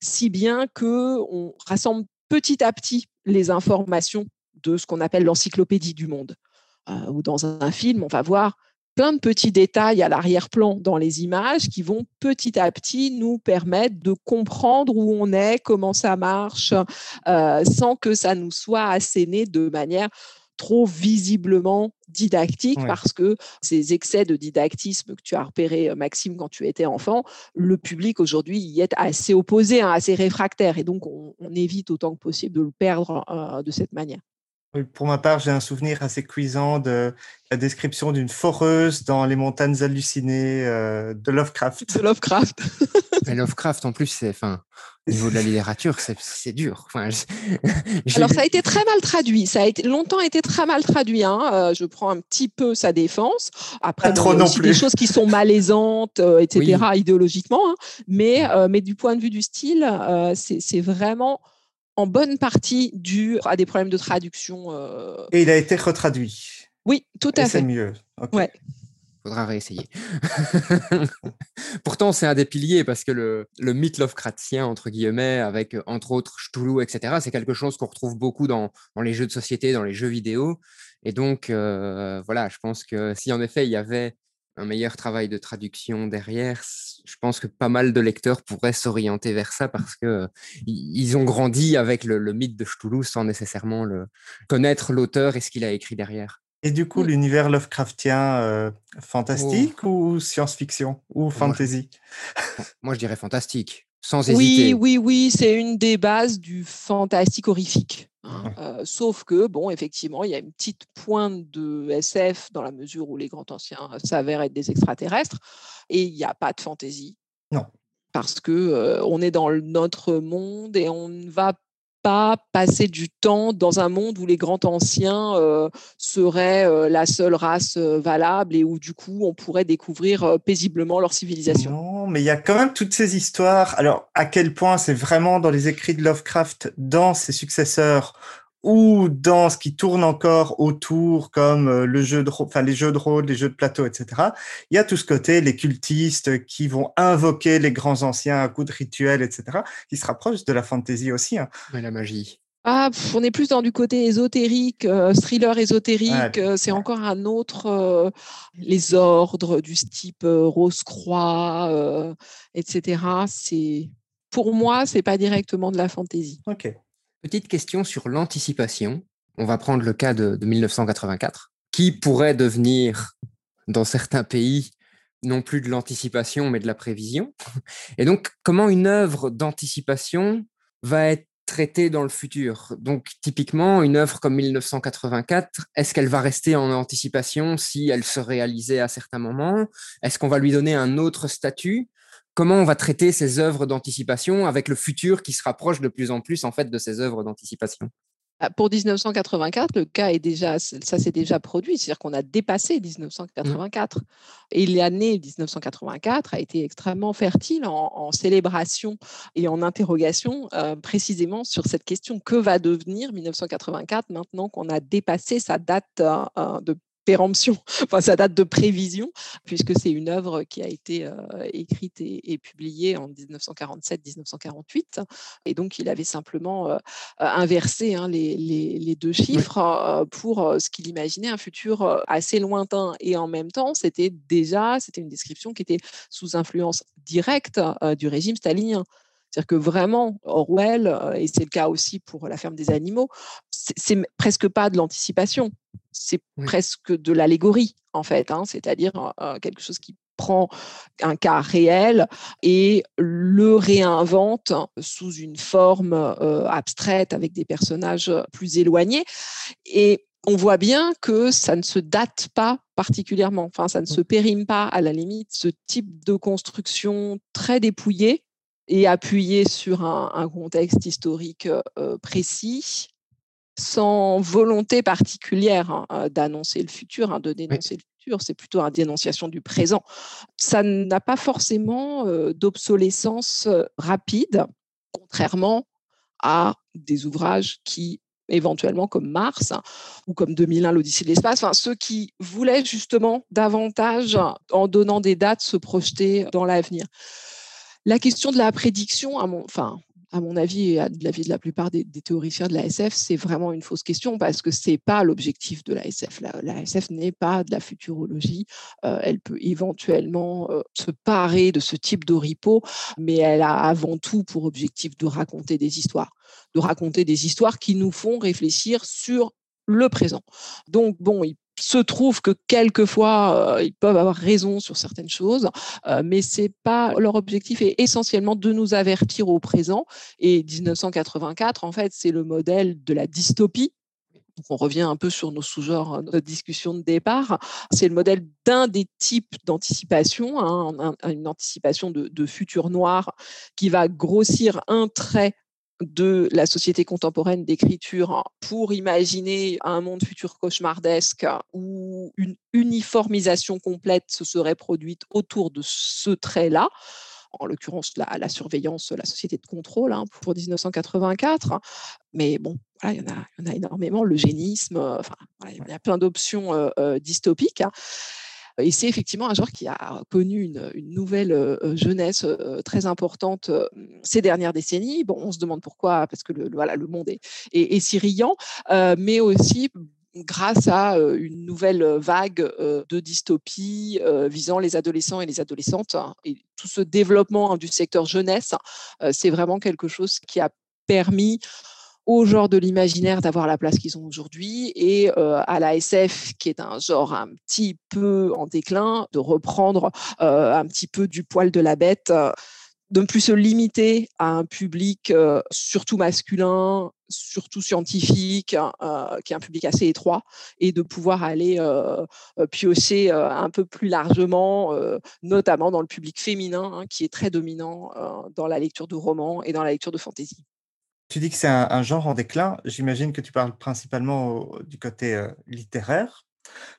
si bien que on rassemble petit à petit les informations de ce qu'on appelle l'encyclopédie du monde. ou dans un film, on va voir plein de petits détails à l'arrière-plan dans les images qui vont petit à petit nous permettre de comprendre où on est, comment ça marche, euh, sans que ça nous soit asséné de manière trop visiblement didactique parce que ces excès de didactisme que tu as repéré, euh, Maxime, quand tu étais enfant, le public aujourd'hui y est assez opposé, hein, assez réfractaire. Et donc, on, évite autant que possible de le perdre euh, de cette manière. Pour ma part, j'ai un souvenir assez cuisant de la description d'une foreuse dans les montagnes hallucinées euh, de Lovecraft. De Lovecraft. Mais Lovecraft, en plus, c'est, enfin, au niveau de la littérature, c'est, dur. Enfin, Alors, ça a été très mal traduit. Ça a été, longtemps été très mal traduit. Hein. Euh, je prends un petit peu sa défense. Après, il y a aussi des choses qui sont malaisantes, euh, etc., idéologiquement. Hein. Mais, mais du point de vue du style, c'est vraiment en bonne partie dû à des problèmes de traduction. Euh. Et il a été retraduit. Oui, tout à fait. C'est mieux. Ouais. Faudra réessayer. Pourtant, c'est un des piliers parce que le, le mythe Lovecraftien, entre guillemets, avec entre autres Cthulhu, etc., c'est quelque chose qu'on retrouve beaucoup dans, dans, les jeux de société, dans les jeux vidéo. Et donc, euh, voilà, je pense que si en effet il y avait un meilleur travail de traduction derrière, je pense que pas mal de lecteurs pourraient s'orienter vers ça parce que ils ont grandi avec le, mythe de Cthulhu sans nécessairement le, connaître l'auteur et ce qu'il a écrit derrière. Et du coup, l'univers Lovecraftien, euh, fantastique ou science-fiction ou fantasy? moi, je dirais fantastique, sans hésiter. Oui, oui, oui, c'est une des bases du fantastique horrifique. Hein, euh, sauf que, bon, effectivement, il y a une petite pointe de SF dans la mesure où les grands anciens s'avèrent être des extraterrestres et il n'y a pas de fantaisie. Non. Parce que euh, on est dans notre monde et on ne va pas passer du temps dans un monde où les grands anciens euh, seraient la seule race valable et où du coup on pourrait découvrir paisiblement leur civilisation. Non, mais il y a quand même toutes ces histoires. Alors à quel point c'est vraiment dans les écrits de Lovecraft, dans ses successeurs, ou dans ce qui tourne encore autour, comme euh, le jeu de, enfin les jeux de rôle, les jeux de plateau, etc. Il y a tout ce côté, les cultistes qui vont invoquer les grands anciens à coups de rituels, etc., qui se rapprochent de la fantasy aussi. Hein. la magie. Ah, on est plus dans du côté ésotérique, euh, thriller ésotérique. Euh, c'est encore un autre, les ordres du type Rose-Croix, etc. C'est, pour moi, c'est pas directement de la fantaisie. Ok. Petite question sur l'anticipation. On va prendre le cas de, 1984, qui pourrait devenir, dans certains pays, non plus de l'anticipation, mais de la prévision. Et donc, comment une œuvre d'anticipation va être traitée dans le futur? Donc, typiquement, une œuvre comme 1984, est-ce qu'elle va rester en anticipation si elle se réalisait à certains moments? Est-ce qu'on va lui donner un autre statut? Comment on va traiter ces œuvres d'anticipation avec le futur qui se rapproche de plus en plus en fait de ces œuvres d'anticipation? Ah, pour 1984, le cas est déjà, ça s'est déjà produit, c'est-à-dire qu'on a dépassé 1984. Mmh. Et l'année 1984 a été extrêmement fertile en, célébration et en interrogation euh, précisément sur cette question que va devenir 1984 maintenant qu'on a dépassé sa date euh, euh, de péremption, enfin sa date de prévision, puisque c'est une œuvre qui a été euh, écrite et, publiée en 1947-1948. Et donc, il avait simplement euh, inversé hein, les, deux chiffres euh, pour ce qu'il imaginait un futur assez lointain. Et en même temps, c'était déjà, c'était une description qui était sous influence directe du régime stalinien. C'est-à-dire que vraiment, Orwell, et c'est le cas aussi pour la ferme des animaux, c'est presque pas de l'anticipation, c'est presque de l'allégorie, en fait, hein. c'est-à-dire quelque chose qui prend un cas réel et le réinvente sous une forme abstraite avec des personnages plus éloignés. Et on voit bien que ça ne se date pas particulièrement, enfin ça ne se périme pas à la limite. Ce type de construction très dépouillée et appuyé sur un, contexte historique précis, sans volonté particulière hein, euh, d'annoncer le futur, hein, de dénoncer le futur, c'est plutôt une dénonciation du présent. Ça n'a pas forcément d'obsolescence rapide, contrairement à des ouvrages qui éventuellement comme Mars ou comme 2001, l'Odyssée de l'espace, enfin, ceux qui voulaient justement davantage, en donnant des dates, se projeter dans l'avenir. La question de la prédiction, à mon, enfin, à mon avis et à l'avis de la plupart des, théoriciens de la SF, c'est vraiment une fausse question parce que ce n'est pas l'objectif de la SF. La, SF n'est pas de la futurologie. Euh, elle peut éventuellement euh, se parer de ce type d'oripeau, mais elle a avant tout pour objectif de raconter des histoires, de raconter des histoires qui nous font réfléchir sur le présent. Donc, bon, il se trouve que quelquefois, euh, ils peuvent avoir raison sur certaines choses, euh, mais c'est pas leur objectif est essentiellement de nous avertir au présent. Et 1984, en fait, c'est le modèle de la dystopie. Donc on revient un peu sur nos sous-genres de discussion de départ. C'est le modèle d'un des types d'anticipation, hein, une anticipation de futur noir qui va grossir un trait de la société contemporaine d'écriture pour imaginer un monde futur cauchemardesque où une uniformisation complète se serait produite autour de ce trait-là en l'occurrence la, surveillance, la société de contrôle hein, pour 1984. Mais bon, il, y en a, énormément, l'eugénisme, enfin, il y a plein d'options euh, euh, dystopiques. Hein. Et c'est effectivement un genre qui a connu une, nouvelle jeunesse très importante ces dernières décennies. Bon, on se demande pourquoi, parce que le, voilà, le monde est, est, si riant, mais aussi grâce à une nouvelle vague de dystopie visant les adolescents et les adolescentes. Hein. Et tout ce développement hein, du secteur jeunesse, c'est vraiment quelque chose qui a permis au genre de l'imaginaire d'avoir la place qu'ils ont aujourd'hui et à la SF, qui est un genre un petit peu en déclin, de reprendre un petit peu du poil de la bête, de ne plus se limiter à un public surtout masculin, surtout scientifique, hein, qui est un public assez étroit, et de pouvoir aller piocher un peu plus largement, notamment dans le public féminin, hein, qui est très dominant dans la lecture de romans et dans la lecture de fantasy. Tu dis que c'est un, genre en déclin. J'imagine que tu parles principalement du côté euh, littéraire,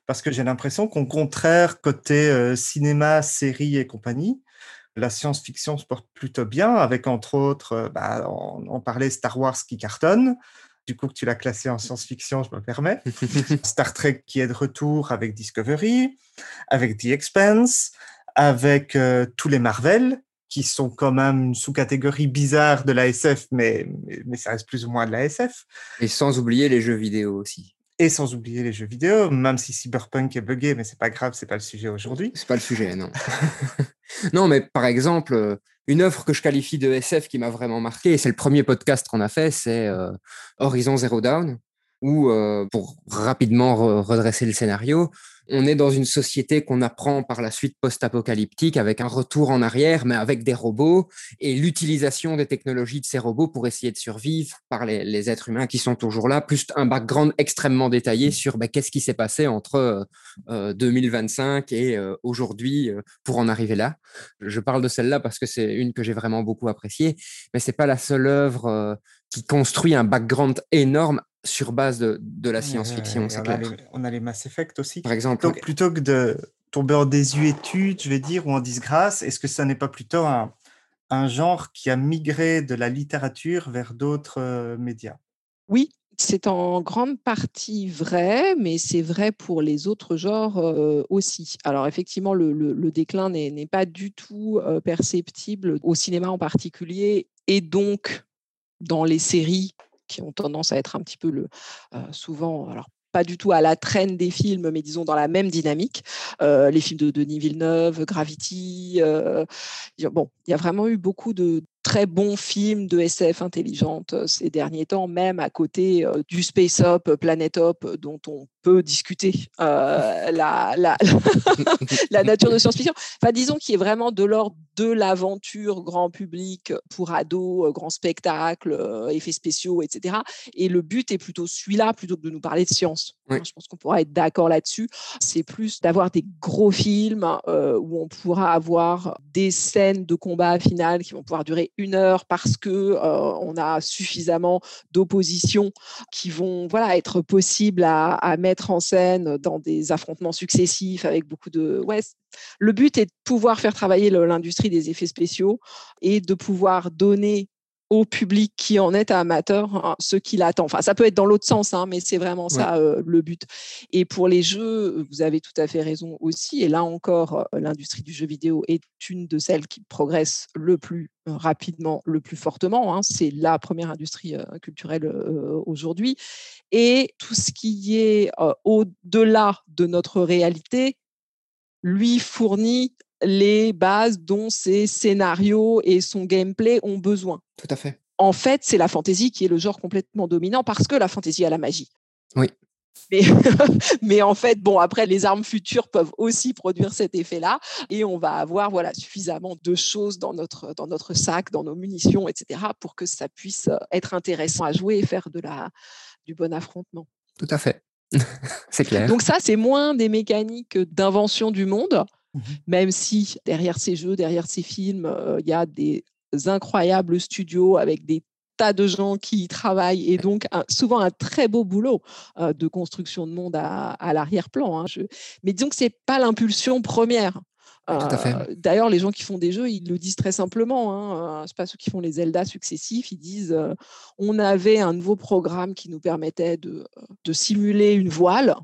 parce que j'ai l'impression qu'au contraire, côté euh, cinéma, série et compagnie, la science-fiction se porte plutôt bien, avec entre autres, euh, bah, on, parlait Star Wars qui cartonne. Du coup, que tu l'as classé en science-fiction, je me permets. Star Trek qui est de retour avec Discovery, avec The Expanse, avec tous les Marvel, qui sont quand même une sous-catégorie bizarre de la SF, mais, mais, ça reste plus ou moins de la SF. Et sans oublier les jeux vidéo aussi. Et sans oublier les jeux vidéo, même si Cyberpunk est buggé, mais c'est pas grave, c'est pas le sujet aujourd'hui. C'est pas le sujet, non. non, mais par exemple, euh, une œuvre que je qualifie de SF qui m'a vraiment marqué, et c'est le premier podcast qu'on a fait, c'est euh, Horizon Zero Dawn, où, euh, pour rapidement redresser le scénario, on est dans une société qu'on apprend par la suite post-apocalyptique avec un retour en arrière, mais avec des robots et l'utilisation des technologies de ces robots pour essayer de survivre par les, êtres humains qui sont toujours là, plus un background extrêmement détaillé sur ben, qu'est-ce qui s'est passé entre 2025 euh, et euh, aujourd'hui euh, pour en arriver là. Je parle de celle-là parce que c'est une que j'ai vraiment beaucoup appréciée, mais c'est pas la seule œuvre qui construit un background énorme sur base de, la science-fiction, c'est clair. on a les Mass Effect aussi. Par exemple. Donc, plutôt que de tomber en désuétude, je vais dire, ou en disgrâce, est-ce que ça n'est pas plutôt un, genre qui a migré de la littérature vers d'autres euh, médias? Oui, c'est en grande partie vrai, mais c'est vrai pour les autres genres euh, aussi. Alors effectivement, le, déclin n'est pas du tout euh, perceptible au cinéma en particulier, et donc dans les séries qui ont tendance à être un petit peu le, souvent, alors pas du tout à la traîne des films, mais disons dans la même dynamique. les films de Denis Villeneuve, Gravity. bon, il y a vraiment eu beaucoup de très bons films de SF intelligente ces derniers temps, même à côté du Space Up, Planet Up, dont on peut discuter la, la, la, nature de science-fiction. Enfin, disons qu'il est vraiment de l'ordre de l'aventure grand public pour ados, grand spectacle, effets spéciaux, etc. Et le but est plutôt celui-là, plutôt que de nous parler de science. Hein, je pense qu'on pourra être d'accord là-dessus. C'est plus d'avoir des gros films où on pourra avoir des scènes de combat finales qui vont pouvoir durer une heure parce que on a suffisamment d'opposition qui vont voilà être possibles à, à mettre en scène dans des affrontements successifs avec beaucoup de. Ouais, le but est de pouvoir faire travailler l'industrie des effets spéciaux et de pouvoir donner au public qui en est amateur hein, ce qu'il attend. Enfin, ça peut être dans l'autre sens, hein, mais c'est vraiment ça euh, le but. Et pour les jeux, vous avez tout à fait raison aussi. Et là encore, euh, l'industrie du jeu vidéo est une de celles qui progresse le plus euh, rapidement, le plus fortement. Hein. C'est la première industrie culturelle aujourd'hui. Et tout ce qui est au-delà de notre réalité lui fournit les bases dont ses scénarios et son gameplay ont besoin. Tout à fait. En fait, c'est la fantaisie qui est le genre complètement dominant parce que la fantaisie a la magie. Oui. Mais, mais, en fait, bon, après, les armes futures peuvent aussi produire cet effet-là, et on va avoir voilà suffisamment de choses dans notre dans notre sac, dans nos munitions, etc., pour que ça puisse être intéressant à jouer et faire de la du bon affrontement. Tout à fait, c'est clair. Donc ça, c'est moins des mécaniques d'invention du monde, Mmh même si derrière ces jeux, derrière ces films, il y a des incroyables studios avec des tas de gens qui y travaillent et donc souvent un très beau boulot de construction de monde à, l'arrière-plan. Hein, mais disons que ce n'est pas l'impulsion première. D'ailleurs, les gens qui font des jeux, ils le disent très simplement. Hein. Ce pas ceux qui font les Zelda successifs. Ils disent on avait un nouveau programme qui nous permettait de, de simuler une voile.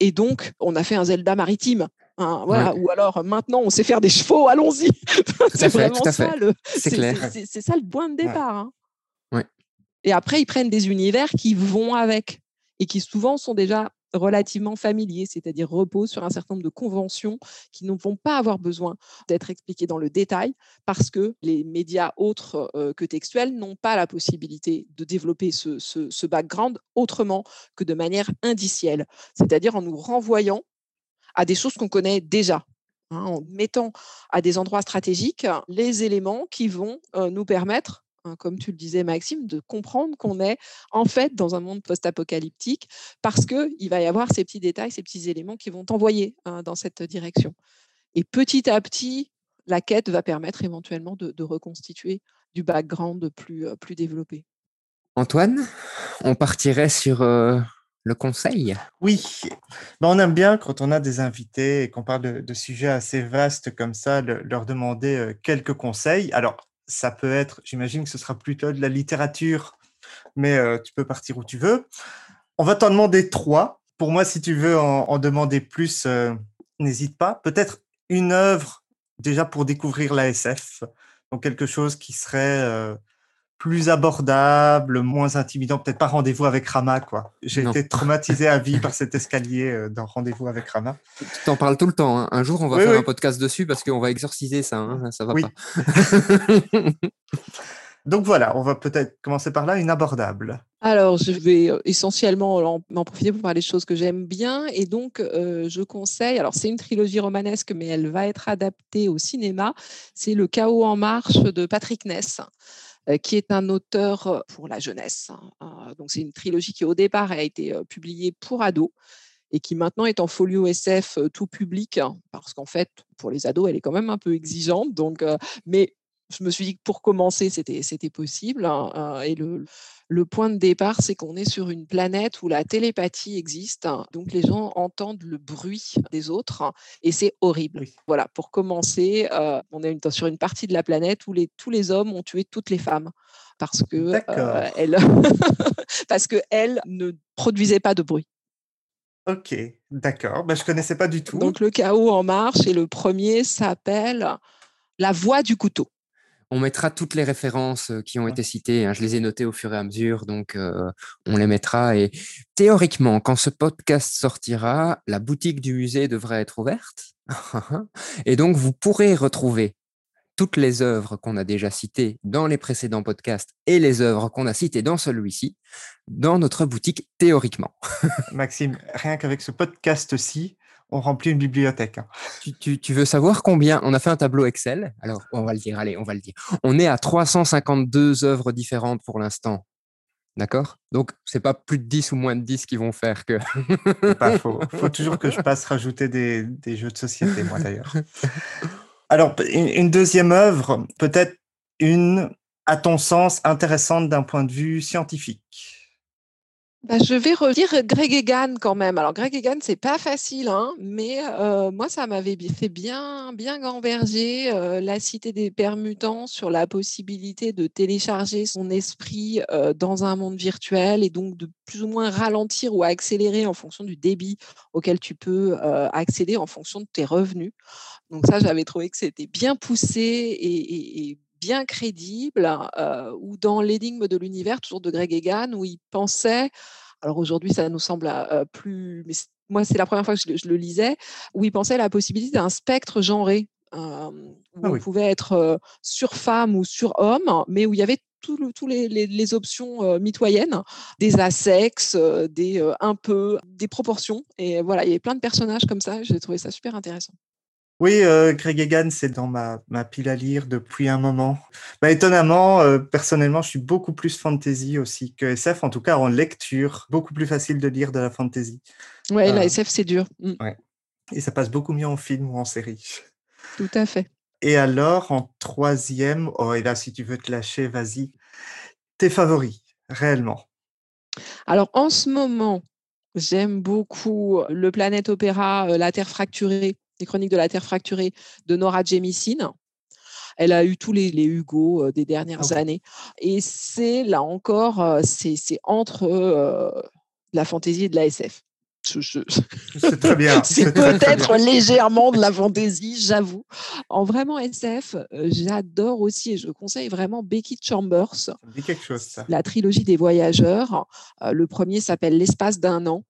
Et donc, on a fait un Zelda maritime. Hein, voilà. Ou alors, maintenant, on sait faire des chevaux, allons-y. c'est vraiment ça le, c'est, ça le point de départ. Hein. Et après, ils prennent des univers qui vont avec et qui souvent sont déjà relativement familiers, c'est-à-dire reposent sur un certain nombre de conventions qui ne vont pas avoir besoin d'être expliquées dans le détail parce que les médias autres euh, que textuels n'ont pas la possibilité de développer ce, ce background autrement que de manière indicielle, c'est-à-dire en nous renvoyant à des choses qu'on connaît déjà. Hein, en mettant à des endroits stratégiques les éléments qui vont euh, nous permettre hein, comme tu le disais Maxime, de comprendre qu'on est en fait dans un monde post-apocalyptique parce qu'il va y avoir ces petits détails, ces petits éléments qui vont t'envoyer hein, dans cette direction. Et petit à petit, la quête va permettre éventuellement de, reconstituer du background plus, euh, plus développé. Antoine, on partirait sur euh, conseil? Oui, ben, on aime bien quand on a des invités et qu'on parle de, sujets assez vastes comme ça, leur demander euh, quelques conseils. Alors, ça peut être, j'imagine que ce sera plutôt de la littérature, mais euh, tu peux partir où tu veux. On va t'en demander trois. Pour moi, si tu veux en, demander plus, euh, n'hésite pas. Peut-être une œuvre déjà pour découvrir la SF, donc quelque chose qui serait plus abordable, moins intimidant, peut-être pas rendez-vous avec Rama, quoi. J'ai été traumatisé à vie par cet escalier euh, dans rendez-vous avec Rama. Tu t'en parles tout le temps. Hein. Un jour, on va faire un podcast dessus parce qu'on va exorciser ça. Hein. Ça va pas. Donc voilà, on va peut-être commencer par là, une abordable. Alors, je vais euh, essentiellement m'en profiter pour parler de choses que j'aime bien. Et donc, euh, je conseille, alors c'est une trilogie romanesque, mais elle va être adaptée au cinéma. C'est Le Chaos en marche de Patrick Ness. Euh, qui est un auteur euh, pour la jeunesse. Hein, euh, donc c'est une trilogie qui au départ a été publiée pour ados et qui maintenant est en folio SF tout public, hein, parce qu'en fait, pour les ados, elle est quand même un peu exigeante. Donc, mais je me suis dit que pour commencer, c'était, possible. Hein, et le, le point de départ, c'est qu'on est sur une planète où la télépathie existe. Donc, les gens entendent le bruit des autres et c'est horrible. Voilà, pour commencer, euh, on est sur une partie de la planète où les, tous les hommes ont tué toutes les femmes parce que euh, elles, parce que elles ne produisaient pas de bruit. Ok, d'accord. Ben, je connaissais pas du tout. Donc le chaos en marche et le premier s'appelle La voix du couteau. On mettra toutes les références qui ont été citées. Hein. Je les ai notées au fur et à mesure, donc on les mettra. Et théoriquement, quand ce podcast sortira, la boutique du musée devrait être ouverte. et donc, vous pourrez retrouver toutes les œuvres qu'on a déjà citées dans les précédents podcasts et les œuvres qu'on a citées dans celui-ci dans notre boutique théoriquement. Maxime, rien qu'avec ce podcast-ci, on remplit une bibliothèque. Hein. Tu, veux savoir combien On a fait un tableau Excel? Alors, on va le dire, allez, on va le dire. On est à 352 œuvres différentes pour l'instant. D'accord? Donc, c'est pas plus de 10 ou moins de 10 qui vont faire que. pas faux. Il faut toujours que je passe rajouter des, jeux de société, moi d'ailleurs. Alors, une deuxième œuvre, peut-être une, à ton sens, intéressante d'un point de vue scientifique. Bah, je vais redire Greg Egan quand même. Alors Greg Egan, c'est pas facile, hein, mais euh, moi ça m'avait fait bien, bien gamberger euh, la cité des permutants sur la possibilité de télécharger son esprit euh, dans un monde virtuel et donc de plus ou moins ralentir ou accélérer en fonction du débit auquel tu peux accéder en fonction de tes revenus. Donc ça, j'avais trouvé que c'était bien poussé et, et bien crédible, euh, ou dans L'énigme de l'univers, toujours de Greg Egan, où il pensait, alors aujourd'hui ça nous semble euh, plus, mais moi c'est la première fois que je, le lisais, où il pensait à la possibilité d'un spectre genré, où ah on pouvait être sur femme ou sur homme, mais où il y avait toutes les, les, options mitoyennes, des asexes, des un peu, des proportions. Et voilà, il y avait plein de personnages comme ça. J'ai trouvé ça super intéressant. Oui, euh, Greg Egan, c'est dans ma, ma, pile à lire depuis un moment. Bah, étonnamment, euh, personnellement, je suis beaucoup plus fantasy aussi que SF, en tout cas en lecture. Beaucoup plus facile de lire de la fantasy. Oui, la euh, SF, c'est dur. Mm. Ouais. Et ça passe beaucoup mieux en film ou en série. Tout à fait. Et alors, en troisième, oh, et là, si tu veux te lâcher, vas-y. Tes favoris, réellement? Alors, en ce moment, j'aime beaucoup le Planète Opéra, La Terre fracturée les chroniques de la Terre fracturée de Nora Jemisin. Elle a eu tous les, Hugo euh, des dernières ah années. Et c'est là encore, euh, c'est entre euh, la fantaisie et de la SF. C'est très bien. c'est peut-être légèrement de la fantaisie, j'avoue. En vraiment SF, j'adore aussi et je conseille vraiment Becky Chambers. quelque chose, ça. La trilogie des voyageurs. le premier s'appelle L'espace d'un an.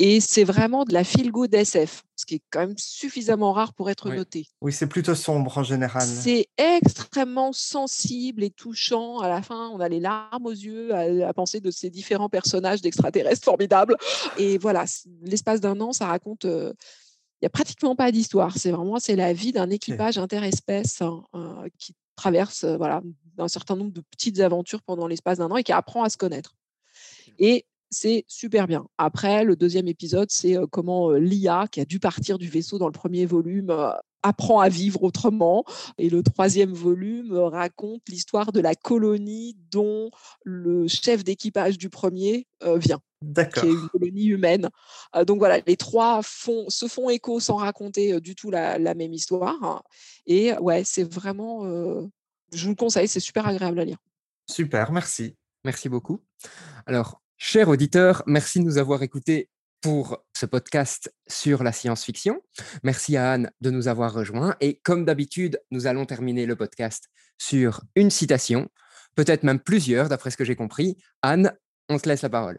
Et c'est vraiment de la feel-good SF, ce qui est quand même suffisamment rare pour être noté. Oui, c'est plutôt sombre en général. C'est extrêmement sensible et touchant. À la fin, on a les larmes aux yeux à, penser de ces différents personnages d'extraterrestres formidables. Et voilà, l'espace d'un an, ça raconte. Euh, il n'y a pratiquement pas d'histoire. C'est vraiment c'est la vie d'un équipage interespèce hein, euh, qui traverse euh, voilà, un certain nombre de petites aventures pendant l'espace d'un an et qui apprend à se connaître. Et c'est super bien. Après, le deuxième épisode, c'est comment l'IA, qui a dû partir du vaisseau dans le premier volume, apprend à vivre autrement. Et le troisième volume raconte l'histoire de la colonie dont le chef d'équipage du premier vient. D'accord. Qui est une colonie humaine. donc voilà, les trois font, se font écho sans raconter du tout la, même histoire. Et ouais, c'est vraiment, je vous le conseille, c'est super agréable à lire. Super, merci. Merci beaucoup. Alors, Chers auditeurs, merci de nous avoir écoutés pour ce podcast sur la science-fiction. Merci à Anne de nous avoir rejoints. Et comme d'habitude, nous allons terminer le podcast sur une citation, peut-être même plusieurs, d'après ce que j'ai compris. Anne, on te laisse la parole.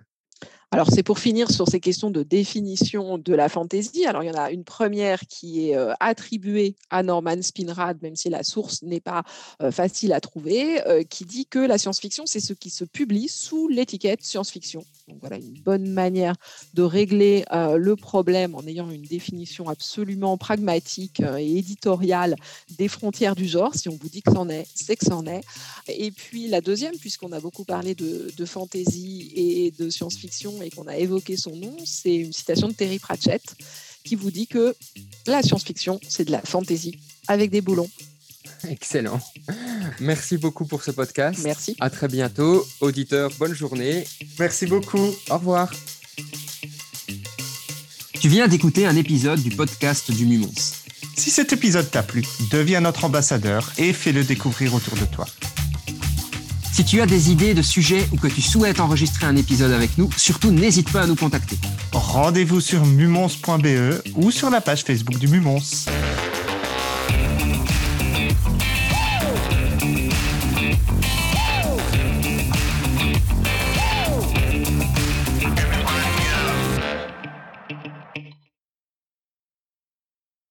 Alors, c'est pour finir sur ces questions de définition de la fantaisie. Alors, il y en a une première qui est euh, attribuée à Norman Spinrad, même si la source n'est pas euh, facile à trouver, euh, qui dit que la science-fiction, c'est ce qui se publie sous l'étiquette science-fiction. Donc, voilà une bonne manière de régler le problème en ayant une définition absolument pragmatique et éditoriale des frontières du genre. Si on vous dit que c'en est, c'est que c'en est. Et puis, la deuxième, puisqu'on a beaucoup parlé de, de fantaisie et de science-fiction, et qu'on a évoqué son nom, c'est une citation de Terry Pratchett qui vous dit que la science-fiction, c'est de la fantaisie avec des boulons. Excellent. Merci beaucoup pour ce podcast. Merci. À très bientôt. Auditeurs, bonne journée. Merci beaucoup. Au revoir. Tu viens d'écouter un épisode du podcast du Mumons. Si cet épisode t'a plu, deviens notre ambassadeur et fais-le découvrir autour de toi. Si tu as des idées de sujets ou que tu souhaites enregistrer un épisode avec nous, surtout n'hésite pas à nous contacter. Rendez-vous sur mumons.be ou sur la page Facebook du Mumons.